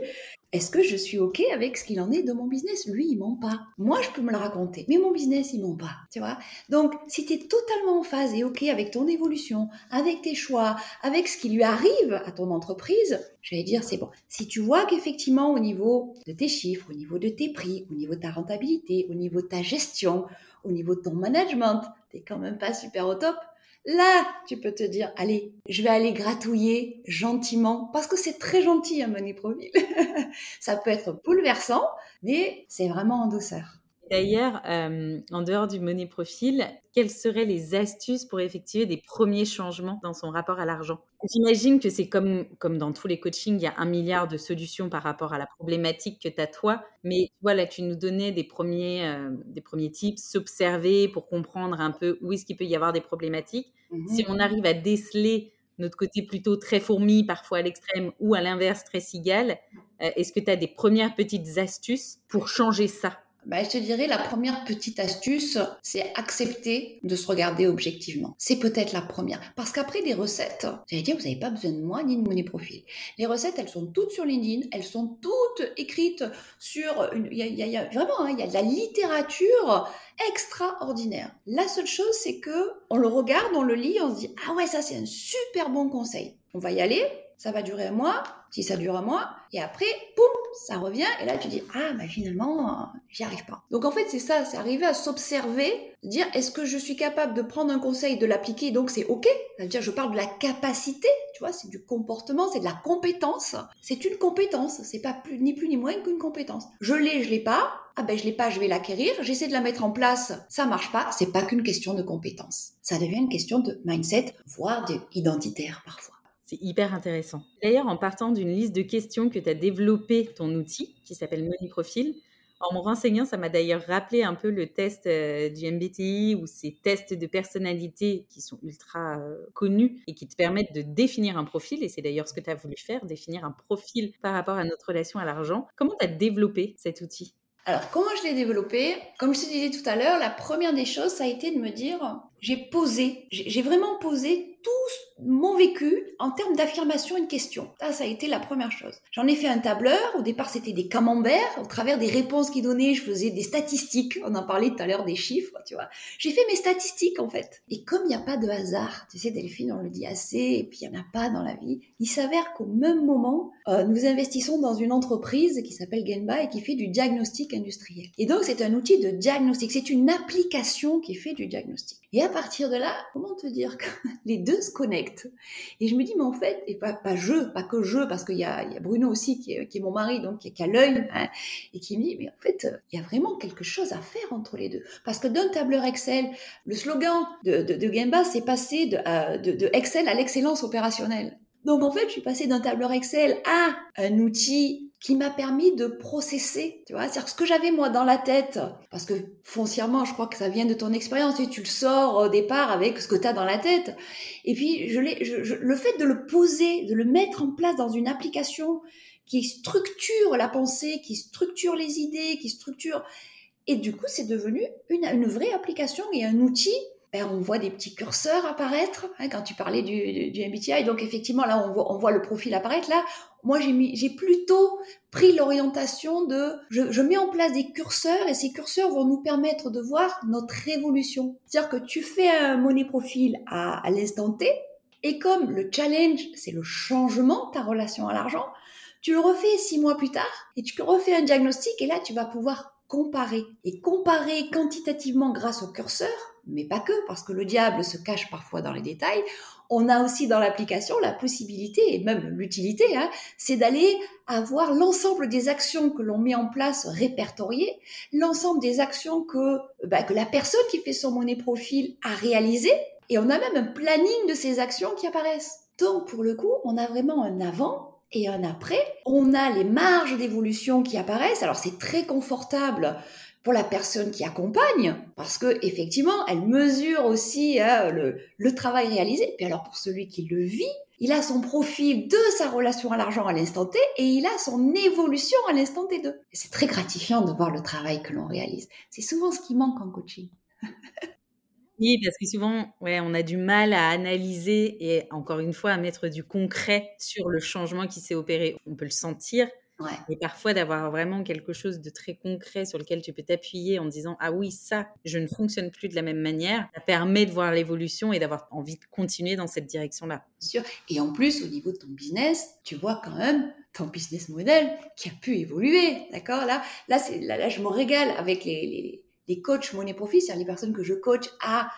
est-ce que je suis OK avec ce qu'il en est de mon business? Lui, il ment pas. Moi, je peux me le raconter, mais mon business, il ment pas. Tu vois? Donc, si tu es totalement en phase et OK avec ton évolution, avec tes choix, avec ce qui lui arrive à ton entreprise, j'allais dire, c'est bon. Si tu vois qu'effectivement, au niveau de tes chiffres, au niveau de tes prix, au niveau de ta rentabilité, au niveau de ta gestion, au niveau de ton management, t'es quand même pas super au top, Là, tu peux te dire, allez, je vais aller gratouiller gentiment, parce que c'est très gentil un money profil. ça peut être bouleversant, mais c'est vraiment en douceur. D'ailleurs, euh, en dehors du money profil, quelles seraient les astuces pour effectuer des premiers changements dans son rapport à l'argent? J'imagine que c'est comme, comme dans tous les coachings, il y a un milliard de solutions par rapport à la problématique que tu as toi. Mais voilà, tu nous donnais des premiers, euh, des premiers tips, s'observer pour comprendre un peu où est-ce qu'il peut y avoir des problématiques. Mmh si on arrive à déceler notre côté plutôt très fourmi, parfois à l'extrême, ou à l'inverse, très cigale, euh, est-ce que tu as des premières petites astuces pour changer ça? Bah, je te dirais, la première petite astuce, c'est accepter de se regarder objectivement. C'est peut-être la première. Parce qu'après, les recettes, j'allais dire, vous n'avez pas besoin de moi ni de mon profil. Les recettes, elles sont toutes sur LinkedIn, elles sont toutes écrites sur... Il y, a, vraiment, hein, il y a de la littérature extraordinaire. La seule chose, c'est que on le regarde, on le lit, on se dit, ah ouais, ça c'est un super bon conseil. On va y aller, ça va durer un mois, si ça dure un mois, et après, poum, ça revient, et là tu dis, ah, bah finalement, j'y arrive pas. Donc en fait, c'est ça, c'est arriver à s'observer, dire, est-ce que je suis capable de prendre un conseil, de l'appliquer, donc c'est ok, c'est-à-dire je parle de la capacité, tu vois, c'est du comportement, c'est de la compétence, c'est une compétence, c'est pas ni plus ni moins qu'une compétence. Je l'ai, je l'ai pas, ah ben je l'ai pas, je vais l'acquérir, j'essaie de la mettre en place, ça marche pas, c'est pas qu'une question de compétence. Ça devient une question de mindset, voire d'identitaire parfois. C'est hyper intéressant. D'ailleurs, en partant d'une liste de questions que tu as développé ton outil qui s'appelle Money Profile, en me renseignant, ça m'a d'ailleurs rappelé un peu le test euh, du MBTI ou ces tests de personnalité qui sont ultra euh, connus et qui te permettent de définir un profil. Et c'est d'ailleurs ce que tu as voulu faire, définir un profil par rapport à notre relation à l'argent. Comment tu as développé cet outil? Alors, comment je l'ai développé? Comme je te disais tout à l'heure, la première des choses, ça a été de me dire, j'ai posé, j'ai vraiment posé mon vécu en termes d'affirmation de question. Ça, ça a été la première chose. J'en ai fait un tableur. Au départ, c'était des camemberts. Au travers des réponses qu'il donnait, je faisais des statistiques. On en parlait tout à l'heure des chiffres, tu vois. J'ai fait mes statistiques, en fait. Et comme il n'y a pas de hasard, tu sais, Delphine, on le dit assez, et puis il n'y en a pas dans la vie, il s'avère qu'au même moment, euh, nous investissons dans une entreprise qui s'appelle Genba et qui fait du diagnostic industriel. Et donc, c'est un outil de diagnostic. C'est une application qui fait du diagnostic. Et à partir de là, comment te dire que les deux se connectent? Et je me dis, mais en fait, et pas, pas je, pas que je, parce qu'il y a, y a Bruno aussi qui est, qui est, mon mari, donc qui, a l'œil, hein, et qui me dit, mais en fait, il y a vraiment quelque chose à faire entre les deux. Parce que d'un tableur Excel, le slogan de, de, de Gemba, c'est passé de, euh, de, de Excel à l'excellence opérationnelle. Donc en fait, je suis passée d'un tableur Excel à un outil qui m'a permis de processer, tu vois, c'est-à-dire ce que j'avais moi dans la tête, parce que foncièrement, je crois que ça vient de ton expérience, et tu le sors au départ avec ce que tu as dans la tête, et puis je, je, je, le fait de le poser, de le mettre en place dans une application qui structure la pensée, qui structure les idées, qui structure, et du coup, c'est devenu une, une vraie application et un outil ben, on voit des petits curseurs apparaître hein, quand tu parlais du, du, MBTI. Donc effectivement, là, on voit, on voit le profil apparaître. Là, moi, j'ai plutôt pris l'orientation de je, je, mets en place des curseurs et ces curseurs vont nous permettre de voir notre évolution. C'est-à-dire que tu fais un monnaie profil à, à l'instant T et comme le challenge, c'est le changement de ta relation à l'argent, tu le refais six mois plus tard et tu refais un diagnostic et là, tu vas pouvoir comparer. Et comparer quantitativement grâce au curseur, mais pas que, parce que le diable se cache parfois dans les détails, on a aussi dans l'application la possibilité, et même l'utilité, hein, c'est d'aller avoir l'ensemble des actions que l'on met en place répertoriées, l'ensemble des actions que, bah, que la personne qui fait son monnaie profil a réalisées, et on a même un planning de ces actions qui apparaissent. Donc pour le coup, on a vraiment un avant et un après. On a les marges d'évolution qui apparaissent. Alors c'est très confortable pour la personne qui accompagne, parce que effectivement, elle mesure aussi hein, le, le, travail réalisé. Puis alors pour celui qui le vit, il a son profil de sa relation à l'argent à l'instant T et il a son évolution à l'instant T2. C'est très gratifiant de voir le travail que l'on réalise. C'est souvent ce qui manque en coaching. Oui, parce que souvent, ouais, on a du mal à analyser et encore une fois à mettre du concret sur le changement qui s'est opéré. On peut le sentir, ouais. mais parfois d'avoir vraiment quelque chose de très concret sur lequel tu peux t'appuyer en disant ah oui ça, je ne fonctionne plus de la même manière. Ça permet de voir l'évolution et d'avoir envie de continuer dans cette direction-là. Sûr. Et en plus, au niveau de ton business, tu vois quand même ton business model qui a pu évoluer, d'accord? Là, là, là, là, je me régale avec les, les les coachs monnaie profil, c'est-à-dire les personnes que je coach à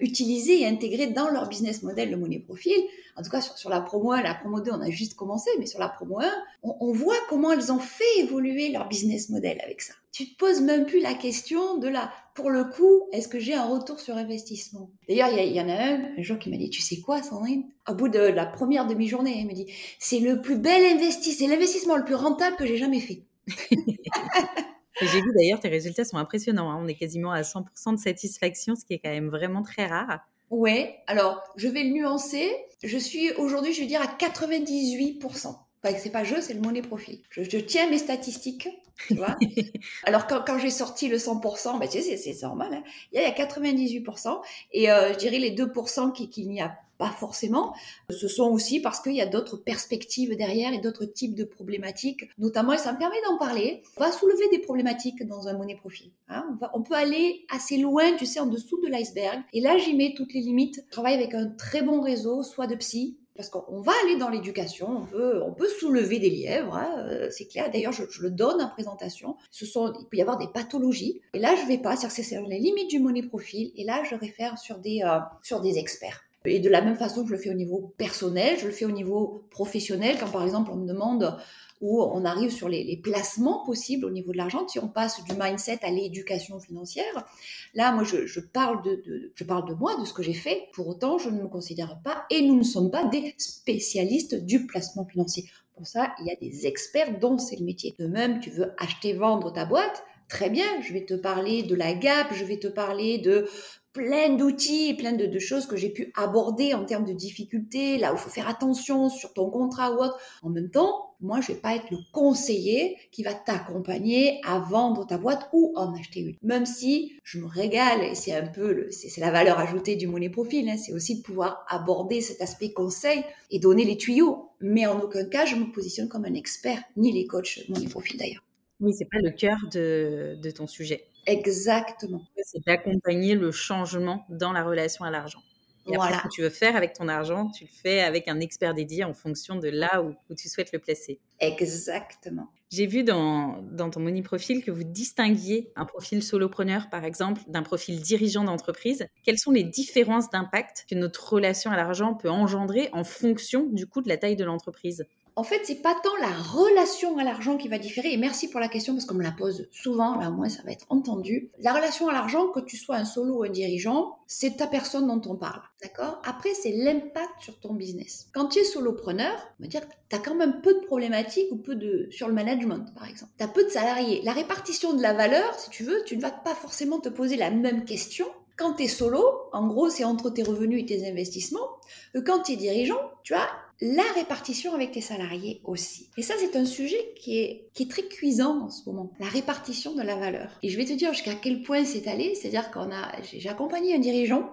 utiliser et intégrer dans leur business model le monnaie profil. En tout cas, sur, la promo 1, la promo 2, on a juste commencé, mais sur la promo 1, on, on, voit comment elles ont fait évoluer leur business model avec ça. Tu te poses même plus la question de la, pour le coup, est-ce que j'ai un retour sur investissement? D'ailleurs, il y, y, en a un, un jour qui m'a dit, tu sais quoi, Sandrine? Au bout de la première demi-journée, il me dit, c'est le plus bel investissement, c'est l'investissement le plus rentable que j'ai jamais fait. J'ai vu d'ailleurs, tes résultats sont impressionnants. Hein. On est quasiment à 100% de satisfaction, ce qui est quand même vraiment très rare. Ouais, alors je vais le nuancer. Je suis aujourd'hui, je vais dire, à 98%. Enfin, c'est pas je, c'est le monnaie profil. Je, je, tiens mes statistiques, tu vois. Alors quand, quand j'ai sorti le 100%, ben, tu sais, c'est normal. Hein. Il y a 98%. Et euh, je dirais les 2% qu'il qui n'y a pas forcément. Ce sont aussi parce qu'il y a d'autres perspectives derrière et d'autres types de problématiques, notamment, et ça me permet d'en parler, on va soulever des problématiques dans un monnaie profil. Hein. On, peut aller assez loin, tu sais, en dessous de l'iceberg. Et là, j'y mets toutes les limites. Je travaille avec un très bon réseau, soit de psy, parce qu'on va aller dans l'éducation, on peut, soulever des lièvres, hein, euh, c'est clair. D'ailleurs, je, le donne en présentation. Il peut y avoir des pathologies. Et là, je vais pas, c'est sur les limites du monnaie profil. Et là, je réfère sur des, euh, sur des experts. Et de la même façon que je le fais au niveau personnel, je le fais au niveau professionnel. Quand par exemple on me demande où on arrive sur les, placements possibles au niveau de l'argent, si on passe du mindset à l'éducation financière, là moi je, je parle de, de, je parle de moi, de ce que j'ai fait. Pour autant, je ne me considère pas et nous ne sommes pas des spécialistes du placement financier. Pour ça, il y a des experts dont c'est le métier. De même, tu veux acheter, vendre ta boîte, Très bien, je vais te parler de la gap, je vais te parler de plein d'outils, plein de, choses que j'ai pu aborder en termes de difficultés, là où il faut faire attention sur ton contrat ou autre. En même temps, moi, je vais pas être le conseiller qui va t'accompagner à vendre ta boîte ou en acheter une. Même si je me régale et c'est un peu, c'est la valeur ajoutée du money profil, hein, c'est aussi de pouvoir aborder cet aspect conseil et donner les tuyaux. Mais en aucun cas, je me positionne comme un expert, ni les coachs money profil d'ailleurs. Oui, c'est pas le cœur de ton sujet. Exactement. C'est d'accompagner le changement dans la relation à l'argent. Et voilà. ce que tu veux faire avec ton argent, tu le fais avec un expert dédié en fonction de là où, où tu souhaites le placer. Exactement. J'ai vu dans, dans, ton money profil que vous distinguiez un profil solopreneur, par exemple, d'un profil dirigeant d'entreprise. Quelles sont les différences d'impact que notre relation à l'argent peut engendrer en fonction du coût de la taille de l'entreprise? En fait, c'est pas tant la relation à l'argent qui va différer. Et merci pour la question parce qu'on me la pose souvent. Là, au moins, ça va être entendu. La relation à l'argent, que tu sois un solo ou un dirigeant, c'est ta personne dont on parle. D'accord? Après, c'est l'impact sur ton business. Quand tu es solopreneur, on va dire que tu as quand même peu de problématiques ou peu de sur le management, par exemple. Tu as peu de salariés. La répartition de la valeur, si tu veux, tu ne vas pas forcément te poser la même question quand tu es solo, en gros, c'est entre tes revenus et tes investissements. Quand tu es dirigeant, tu as la répartition avec tes salariés aussi. Et ça, c'est un sujet qui est, très cuisant en ce moment, la répartition de la valeur. Et je vais te dire jusqu'à quel point c'est allé, c'est-à-dire qu'on a, j'ai accompagné un dirigeant,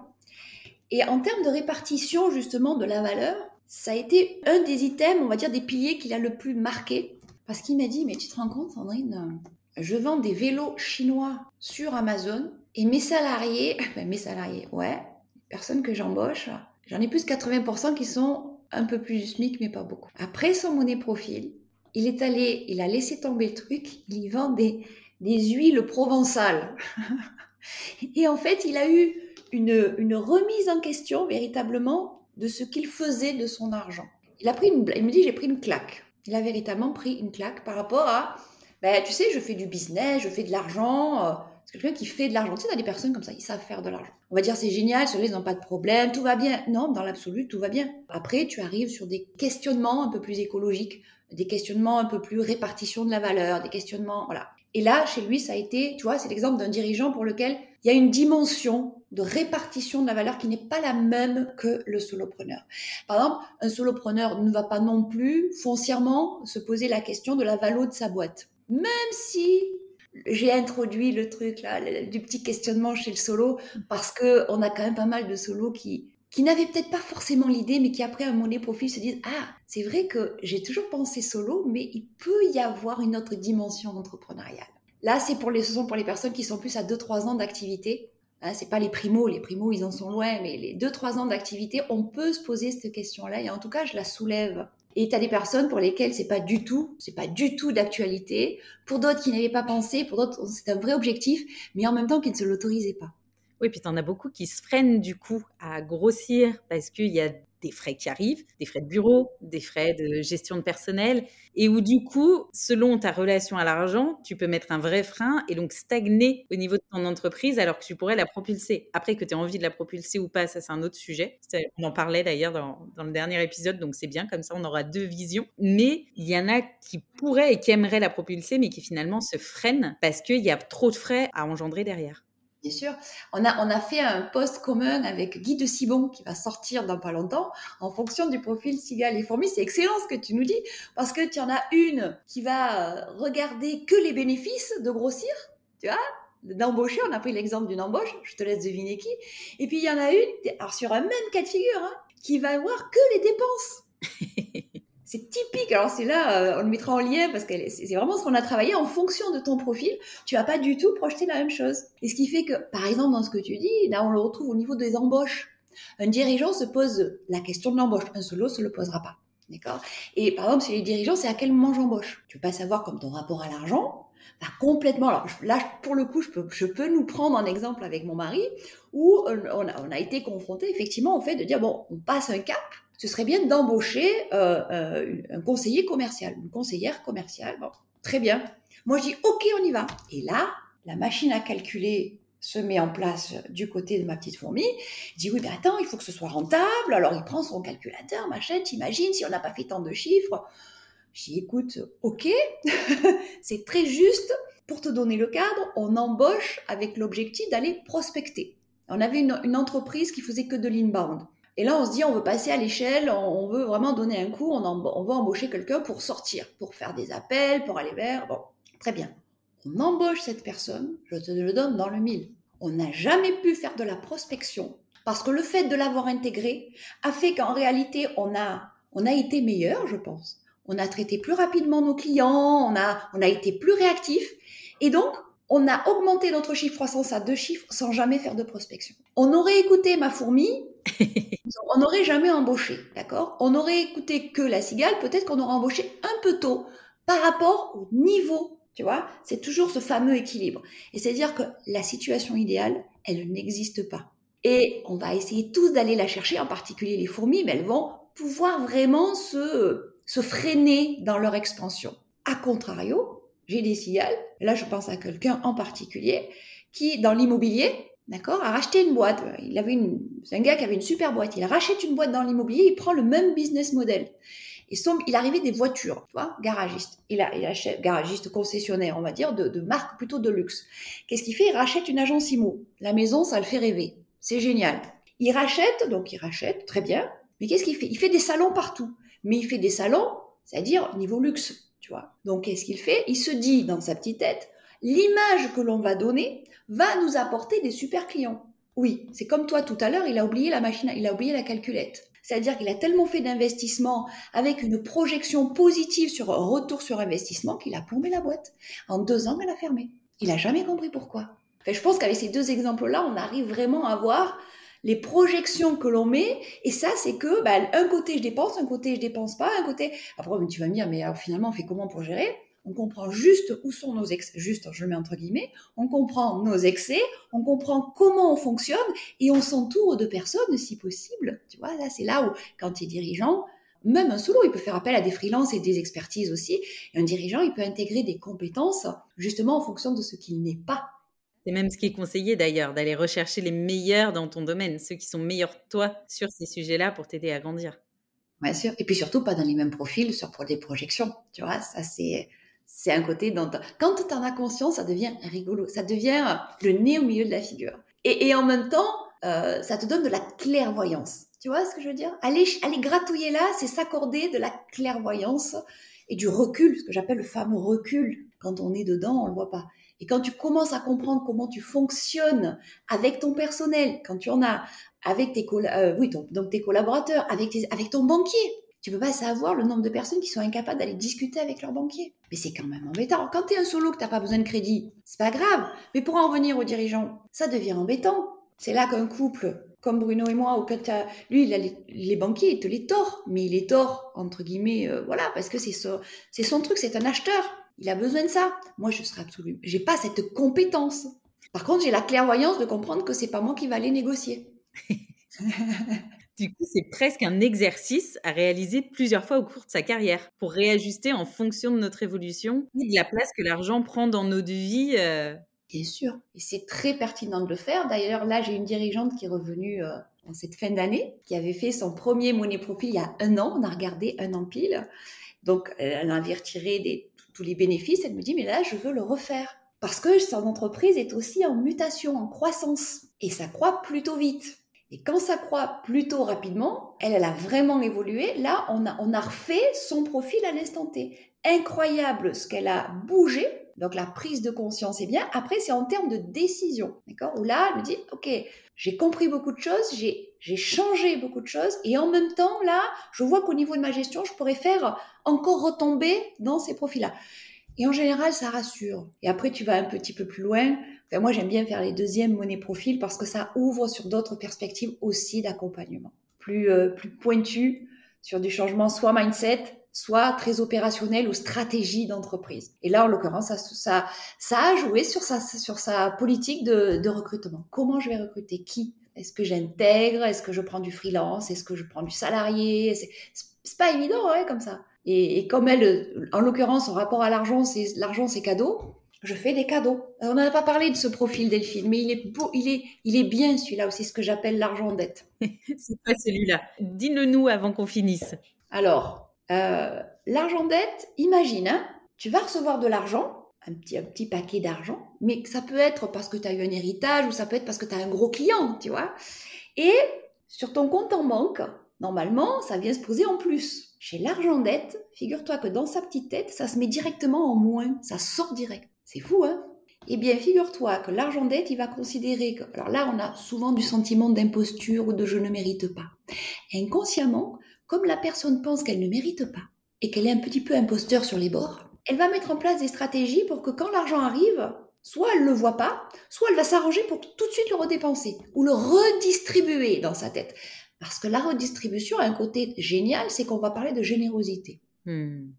et en termes de répartition justement de la valeur, ça a été un des items, on va dire des piliers qu'il a le plus marqué, parce qu'il m'a dit, mais tu te rends compte, Sandrine, je vends des vélos chinois sur Amazon, et mes salariés, ben mes salariés, ouais, personnes que j'embauche, j'en ai plus de 80% qui sont un peu plus du SMIC, mais pas beaucoup. Après son monnaie profil, il est allé, il a laissé tomber le truc, il y vend des, des huiles provençales. Et en fait, il a eu une, une remise en question véritablement de ce qu'il faisait de son argent. Il a pris une, il me dit j'ai pris une claque. Il a véritablement pris une claque par rapport à, ben, tu sais, je fais du business, je fais de l'argent. Quelqu'un qui fait de l'argent. Tu sais, des personnes comme ça, ils savent faire de l'argent. On va dire c'est génial, les ils n'ont pas de problème, tout va bien. Non, dans l'absolu, tout va bien. Après, tu arrives sur des questionnements un peu plus écologiques, des questionnements un peu plus répartition de la valeur, des questionnements, voilà. Et là, chez lui, ça a été, tu vois, c'est l'exemple d'un dirigeant pour lequel il y a une dimension de répartition de la valeur qui n'est pas la même que le solopreneur. Par exemple, un solopreneur ne va pas non plus foncièrement se poser la question de la valeur de sa boîte. Même si j'ai introduit le truc là, du petit questionnement chez le solo, parce que on a quand même pas mal de solos qui qui n'avaient peut-être pas forcément l'idée, mais qui après un monnaie profil se disent ah c'est vrai que j'ai toujours pensé solo, mais il peut y avoir une autre dimension entrepreneuriale. Là, c'est pour les, ce sont pour les personnes qui sont plus à 2-3 ans d'activité. Hein, c'est pas les primos, les primos ils en sont loin, mais les 2-3 ans d'activité, on peut se poser cette question-là, et en tout cas je la soulève et tu as des personnes pour lesquelles c'est pas du tout, c'est pas du tout d'actualité. Pour d'autres qui n'avaient pas pensé, pour d'autres c'est un vrai objectif, mais en même temps qui ne se l'autorisaient pas. Oui, puis tu en as beaucoup qui se freinent du coup à grossir parce qu'il y a des frais qui arrivent, des frais de bureau, des frais de gestion de personnel, et où du coup, selon ta relation à l'argent, tu peux mettre un vrai frein et donc stagner au niveau de ton entreprise alors que tu pourrais la propulser. Après que tu aies envie de la propulser ou pas, ça c'est un autre sujet. On en parlait d'ailleurs dans, dans, le dernier épisode, donc c'est bien, comme ça on aura deux visions. Mais il y en a qui pourraient et qui aimeraient la propulser, mais qui finalement se freinent parce qu'il y a trop de frais à engendrer derrière. Bien sûr. On a, on a fait un post commun avec Guy de Sibon qui va sortir dans pas longtemps en fonction du profil cigale et fourmis. C'est excellent ce que tu nous dis parce que tu en as une qui va euh, regarder que les bénéfices de grossir, tu vois, d'embaucher. On a pris l'exemple d'une embauche. Je te laisse deviner qui. Et puis il y en a une, alors sur un même cas de figure, hein, qui va voir que les dépenses. c'est typique. Alors c'est là, euh, on le mettra en lien parce que c'est vraiment ce qu'on a travaillé en fonction de ton profil. Tu vas pas du tout projeter la même chose. Et ce qui fait que, par exemple, dans ce que tu dis, là on le retrouve au niveau des embauches. Un dirigeant se pose la question de l'embauche. Un solo se le posera pas. D'accord? Et par exemple, chez les dirigeants, c'est à quel moment j'embauche? Tu peux pas savoir comme ton rapport à l'argent va complètement. Alors là, pour le coup, je peux, je peux nous prendre un exemple avec mon mari où on a, on a été confronté effectivement au fait de dire bon, on passe un cap ce serait bien d'embaucher euh, euh, un conseiller commercial, une conseillère commerciale. Bon, très bien. Moi, je dis, OK, on y va. Et là, la machine à calculer se met en place du côté de ma petite fourmi. Dit, oui, mais attends, il faut que ce soit rentable. Alors, il prend son calculateur, machin, t'imagines, si on n'a pas fait tant de chiffres. Dis, écoute, OK, c'est très juste, Pour te donner le cadre, on embauche avec l'objectif d'aller prospecter. On avait une, entreprise qui faisait que de l'inbound. Et là, on se dit, on veut passer à l'échelle, on veut vraiment donner un coup, on, va embaucher quelqu'un pour sortir, pour faire des appels, pour aller vers. Bon, très bien. On embauche cette personne, je te le donne dans le mille. On n'a jamais pu faire de la prospection parce que le fait de l'avoir intégré a fait qu'en réalité, on a, on a été meilleur, je pense. On a traité plus rapidement nos clients, on a, on a été plus réactif. Et donc, on a augmenté notre chiffre croissance à deux chiffres sans jamais faire de prospection. On aurait écouté ma fourmi, on n'aurait jamais embauché, d'accord? On aurait écouté que la cigale, peut-être qu'on aurait embauché un peu tôt par rapport au niveau, tu vois? C'est toujours ce fameux équilibre. Et c'est-à-dire que la situation idéale, elle n'existe pas. Et on va essayer tous d'aller la chercher, en particulier les fourmis, mais elles vont pouvoir vraiment se, se freiner dans leur expansion. A contrario, j'ai des cigales, là je pense à quelqu'un en particulier, qui dans l'immobilier, d'accord, a racheté une boîte. Il avait une, c'est un gars qui avait une super boîte. Il rachète une boîte dans l'immobilier, il prend le même business model. Et son, il arrivait des voitures, tu vois, garagiste. Il, a, il achète, garagiste concessionnaire, on va dire, de, de marque plutôt de luxe. Qu'est-ce qu'il fait? Il rachète une agence IMO. La maison, ça le fait rêver. C'est génial. Il rachète, donc il rachète, très bien. Mais qu'est-ce qu'il fait? Il fait des salons partout. Mais il fait des salons, c'est-à-dire niveau luxe, tu vois. Donc qu'est-ce qu'il fait? Il se dit dans sa petite tête, l'image que l'on va donner va nous apporter des super clients. Oui, c'est comme toi tout à l'heure, il a oublié la machine, il a oublié la calculette. C'est-à-dire qu'il a tellement fait d'investissement avec une projection positive sur retour sur investissement qu'il a plombé la boîte. En deux ans, elle a fermé. Il a jamais compris pourquoi. je pense qu'avec ces deux exemples-là, on arrive vraiment à voir les projections que l'on met. Et ça, c'est que bah, un côté je dépense, un côté je dépense pas, un côté. Après, tu vas me dire, mais finalement, on fait comment pour gérer? On comprend juste où sont nos excès, juste, je mets entre guillemets, on comprend nos excès, on comprend comment on fonctionne et on s'entoure de personnes si possible. Tu vois, là, c'est là où, quand tu es dirigeant, même un solo, il peut faire appel à des freelances et des expertises aussi. Et un dirigeant, il peut intégrer des compétences justement en fonction de ce qu'il n'est pas. C'est même ce qui est conseillé d'ailleurs, d'aller rechercher les meilleurs dans ton domaine, ceux qui sont meilleurs que toi sur ces sujets-là pour t'aider à grandir. Bien sûr. Et puis surtout, pas dans les mêmes profils sur des projections. Tu vois, ça c'est c'est un côté dont, quand tu en as conscience, ça devient rigolo. Ça devient le nez au milieu de la figure. Et, en même temps, euh, ça te donne de la clairvoyance. Tu vois ce que je veux dire? Aller, aller gratouiller là, c'est s'accorder de la clairvoyance et du recul, ce que j'appelle le fameux recul. Quand on est dedans, on le voit pas. Et quand tu commences à comprendre comment tu fonctionnes avec ton personnel, quand tu en as avec tes, euh, oui, donc tes collaborateurs, avec, ton banquier, tu peux pas savoir le nombre de personnes qui sont incapables d'aller discuter avec leur banquier. Mais c'est quand même embêtant. Quand tu es un solo, que tu n'as pas besoin de crédit, c'est pas grave. Mais pour en revenir aux dirigeants, ça devient embêtant. C'est là qu'un couple, comme Bruno et moi, ou que lui, il a les, banquiers, il te les tord. Mais il les tord, entre guillemets, euh, voilà, parce que c'est son truc, c'est un acheteur. Il a besoin de ça. Moi, je serais absolument, j'ai pas cette compétence. Par contre, j'ai la clairvoyance de comprendre que c'est pas moi qui va aller négocier. Du coup, c'est presque un exercice à réaliser plusieurs fois au cours de sa carrière pour réajuster en fonction de notre évolution et de la place que l'argent prend dans nos vies. Euh. Bien sûr, et c'est très pertinent de le faire. D'ailleurs, là, j'ai une dirigeante qui est revenue euh, en cette fin d'année, qui avait fait son premier money profil il y a un an. On a regardé un an pile. Donc, elle en avait retiré tous les bénéfices. Elle me dit, mais là, je veux le refaire. Parce que son entreprise est aussi en mutation, en croissance. Et ça croît plutôt vite. Et quand ça croît plutôt rapidement, elle, elle a vraiment évolué. Là, on a, on a refait son profil à l'instant T. Incroyable ce qu'elle a bougé. Donc la prise de conscience est bien. Après, c'est en termes de décision. D'accord Où là, elle me dit, OK, j'ai compris beaucoup de choses, j'ai, changé beaucoup de choses. Et en même temps, là, je vois qu'au niveau de ma gestion, je pourrais faire encore retomber dans ces profils-là. Et en général, ça rassure. Et après, tu vas un petit peu plus loin moi, j'aime bien faire les deuxièmes monnaies profil parce que ça ouvre sur d'autres perspectives aussi d'accompagnement. Plus, euh, plus pointu sur du changement soit mindset, soit très opérationnel ou stratégie d'entreprise. Et là, en l'occurrence, ça, ça, ça a joué sur sa, sur sa politique de, de recrutement. Comment je vais recruter qui? Est-ce que j'intègre? Est-ce que je prends du freelance? Est-ce que je prends du salarié? C'est pas évident, ouais, comme ça. Et, et comme elle, en l'occurrence, en rapport à l'argent, c'est l'argent, c'est cadeau je fais des cadeaux. On n'a pas parlé de ce profil Delphine, mais il est beau, il est, il est bien celui-là aussi, ce que j'appelle l'argent dette. c'est pas celui-là Dis-le nous avant qu'on finisse. Alors, euh, l'argent dette, imagine, hein, tu vas recevoir de l'argent un petit, un petit paquet d'argent, mais ça peut être parce que tu as eu un héritage ou ça peut être parce que tu as un gros client, tu vois. Et sur ton compte en banque, normalement, ça vient se poser en plus. Chez l'argent dette, figure-toi que dans sa petite tête, ça se met directement en moins, ça sort direct. C'est fou, hein Eh bien, figure-toi que l'argent dette, il va considérer que... Alors là, on a souvent du sentiment d'imposture ou de je ne mérite pas. Inconsciemment, comme la personne pense qu'elle ne mérite pas et qu'elle est un petit peu imposteur sur les bords, elle va mettre en place des stratégies pour que quand l'argent arrive, soit elle ne le voit pas, soit elle va s'arranger pour tout de suite le redépenser ou le redistribuer dans sa tête. Parce que la redistribution a un côté génial, c'est qu'on va parler de générosité. Hmm.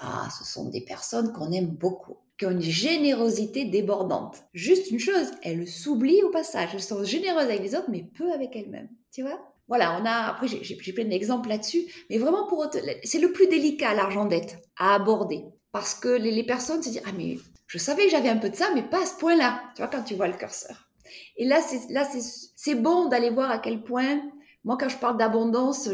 Ah, ce sont des personnes qu'on aime beaucoup, qui ont une générosité débordante. Juste une chose, elles s'oublient au passage. Elles sont généreuses avec les autres, mais peu avec elles-mêmes. Tu vois? Voilà, on a, après j'ai plein d'exemples là-dessus, mais vraiment pour, c'est le plus délicat l'argent dette à aborder. Parce que les, personnes se disent, ah mais je savais que j'avais un peu de ça, mais pas à ce point-là. Tu vois, quand tu vois le curseur. Et là, c'est, là, c'est, bon d'aller voir à quel point, moi, quand je parle d'abondance,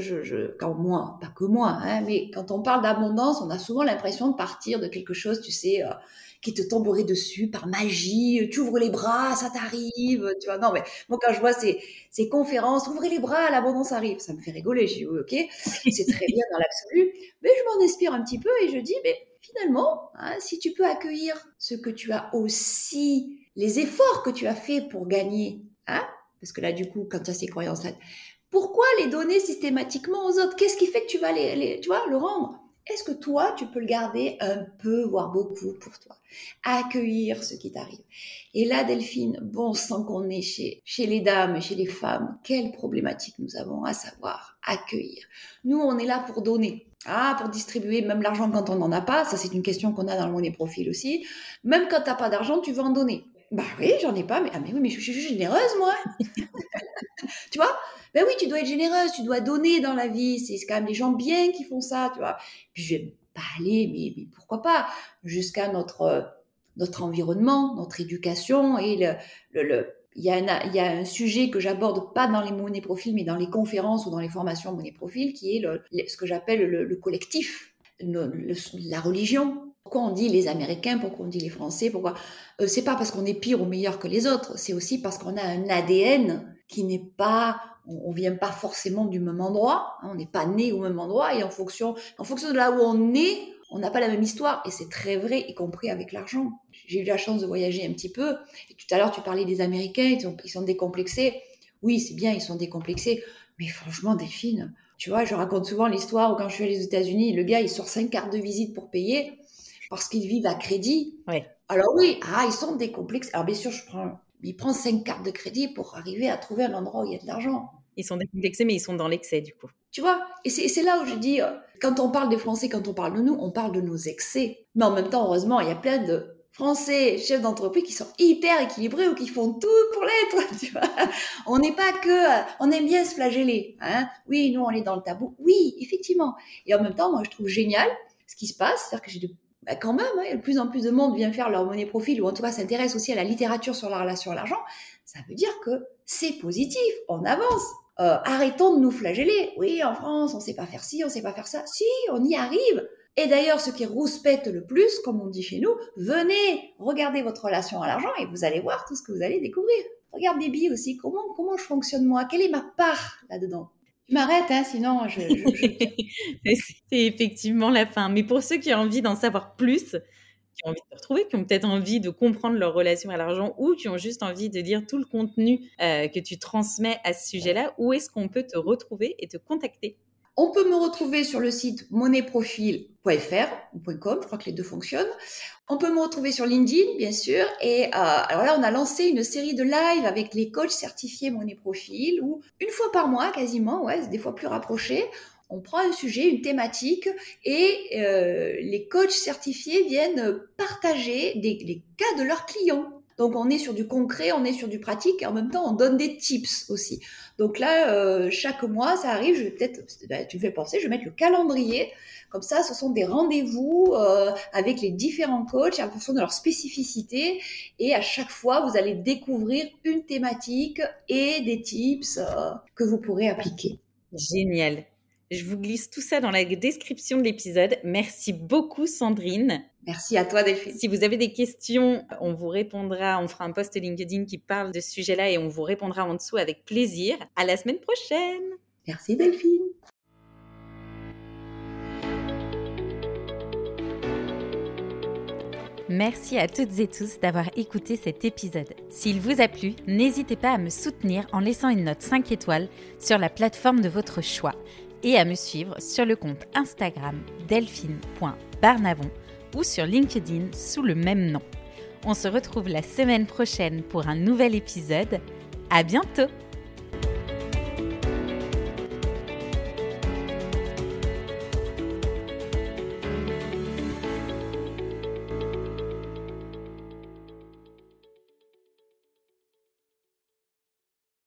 quand moi, pas que moi, hein, mais quand on parle d'abondance, on a souvent l'impression de partir de quelque chose, tu sais, euh, qui te tomberait dessus par magie, tu ouvres les bras, ça t'arrive, tu vois. Non, mais moi, quand je vois ces, ces conférences, ouvrez les bras, l'abondance arrive, ça me fait rigoler. Je dis, ok, c'est très bien dans l'absolu, mais je m'en inspire un petit peu et je dis, mais finalement, hein, si tu peux accueillir ce que tu as aussi, les efforts que tu as fait pour gagner, hein, parce que là, du coup, quand tu as ces croyances-là, pourquoi les donner systématiquement aux autres? Qu'est-ce qui fait que tu vas les, tu vois, le rendre? Est-ce que toi, tu peux le garder un peu, voire beaucoup pour toi? Accueillir ce qui t'arrive. Et là, Delphine, bon sang qu'on est chez, chez les dames chez les femmes, quelle problématique nous avons à savoir accueillir. Nous, on est là pour donner. Ah, pour distribuer même l'argent quand on n'en a pas, ça c'est une question qu'on a dans le monnaie profil aussi. Même quand tu n'as pas d'argent, tu veux en donner. Bah oui, j'en ai pas, mais, ah, mais mais je suis généreuse, moi. tu vois? Ben oui, tu dois être généreuse, tu dois donner dans la vie. C'est quand même les gens bien qui font ça, tu vois. Puis je vais pas aller, mais, mais pourquoi pas, jusqu'à notre, notre environnement, notre éducation et le, le, le il y, a un, il y, a un, sujet que j'aborde pas dans les monnaies profils, mais dans les conférences ou dans les formations monnaie profil, qui est ce que j'appelle le, collectif, la religion. Pourquoi on dit les Américains, pourquoi on dit les Français, pourquoi euh, C'est pas parce qu'on est pire ou meilleur que les autres, c'est aussi parce qu'on a un ADN qui n'est pas on, ne vient pas forcément du même endroit, hein, on n'est pas né au même endroit et en fonction, en fonction de là où on est, on n'a pas la même histoire et c'est très vrai, y compris avec l'argent. J'ai eu la chance de voyager un petit peu et tout à l'heure tu parlais des Américains, ils sont, ils sont décomplexés. Oui, c'est bien, ils sont décomplexés, mais franchement, Delphine, tu vois, je raconte souvent l'histoire où quand je suis allée aux États-Unis, le gars il sort cinq cartes de visite pour payer parce qu'ils vivent à crédit. Alors oui, ah, ils sont décomplexés. Alors bien sûr, je prends il prend cinq cartes de crédit pour arriver à trouver un endroit où il y a de l'argent. Ils sont décomplexés, mais ils sont dans l'excès, du coup. Tu vois Et c'est là où je dis, euh, quand on parle des Français, quand on parle de nous, on parle de nos excès. Mais en même temps, heureusement, il y a plein de Français, chefs d'entreprise qui sont hyper équilibrés ou qui font tout pour l'être, tu vois. On n'est pas que, euh, on aime bien se flageller, hein. Oui, nous, on est dans le tabou. Oui, effectivement. Et en même temps, moi, je trouve génial ce qui se passe, c'est-à-dire que j'ai de bah quand même, hein, de plus en plus de monde vient faire leur monnaie profil ou en tout cas s'intéresse aussi à la littérature sur la relation à l'argent, ça veut dire que c'est positif, on avance. Euh, arrêtons de nous flageller. Oui, en France, on sait pas faire ci, on sait pas faire ça. Si, on y arrive. Et d'ailleurs, ce qui rouspète le plus, comme on dit chez nous, venez, regardez votre relation à l'argent et vous allez voir tout ce que vous allez découvrir. Regarde Bibi aussi, comment, comment je fonctionne moi, quelle est ma part là-dedans? Tu m'arrêtes, hein, sinon je. c'est effectivement la fin. Mais pour ceux qui ont envie d'en savoir plus, qui ont envie de te retrouver, qui ont peut-être envie de comprendre leur relation à l'argent ou qui ont juste envie de dire tout le contenu euh, que tu transmets à ce sujet-là, où est-ce qu'on peut te retrouver et te contacter? On peut me retrouver sur le site monnaiprofil.fr ou .com, je crois que les deux fonctionnent. On peut me retrouver sur LinkedIn, bien sûr. Et euh, alors là, on a lancé une série de lives avec les coachs certifiés Monnaie Profil, où une fois par mois, quasiment, ouais, des fois plus rapprochés, on prend un sujet, une thématique, et euh, les coachs certifiés viennent partager des, les cas de leurs clients. Donc on est sur du concret, on est sur du pratique et en même temps on donne des tips aussi. Donc là, euh, chaque mois, ça arrive, je vais peut-être, bah, tu me fais penser, je vais mettre le calendrier. Comme ça, ce sont des rendez-vous euh, avec les différents coachs en fonction de leur spécificité. Et à chaque fois, vous allez découvrir une thématique et des tips euh, que vous pourrez appliquer. Génial. Je vous glisse tout ça dans la description de l'épisode. Merci beaucoup Sandrine. Merci à toi Delphine. Si vous avez des questions, on vous répondra, on fera un post LinkedIn qui parle de ce sujet-là et on vous répondra en dessous avec plaisir. À la semaine prochaine. Merci Delphine. Merci à toutes et tous d'avoir écouté cet épisode. S'il vous a plu, n'hésitez pas à me soutenir en laissant une note 5 étoiles sur la plateforme de votre choix et à me suivre sur le compte Instagram delphine.barnavon ou sur LinkedIn sous le même nom. On se retrouve la semaine prochaine pour un nouvel épisode. À bientôt!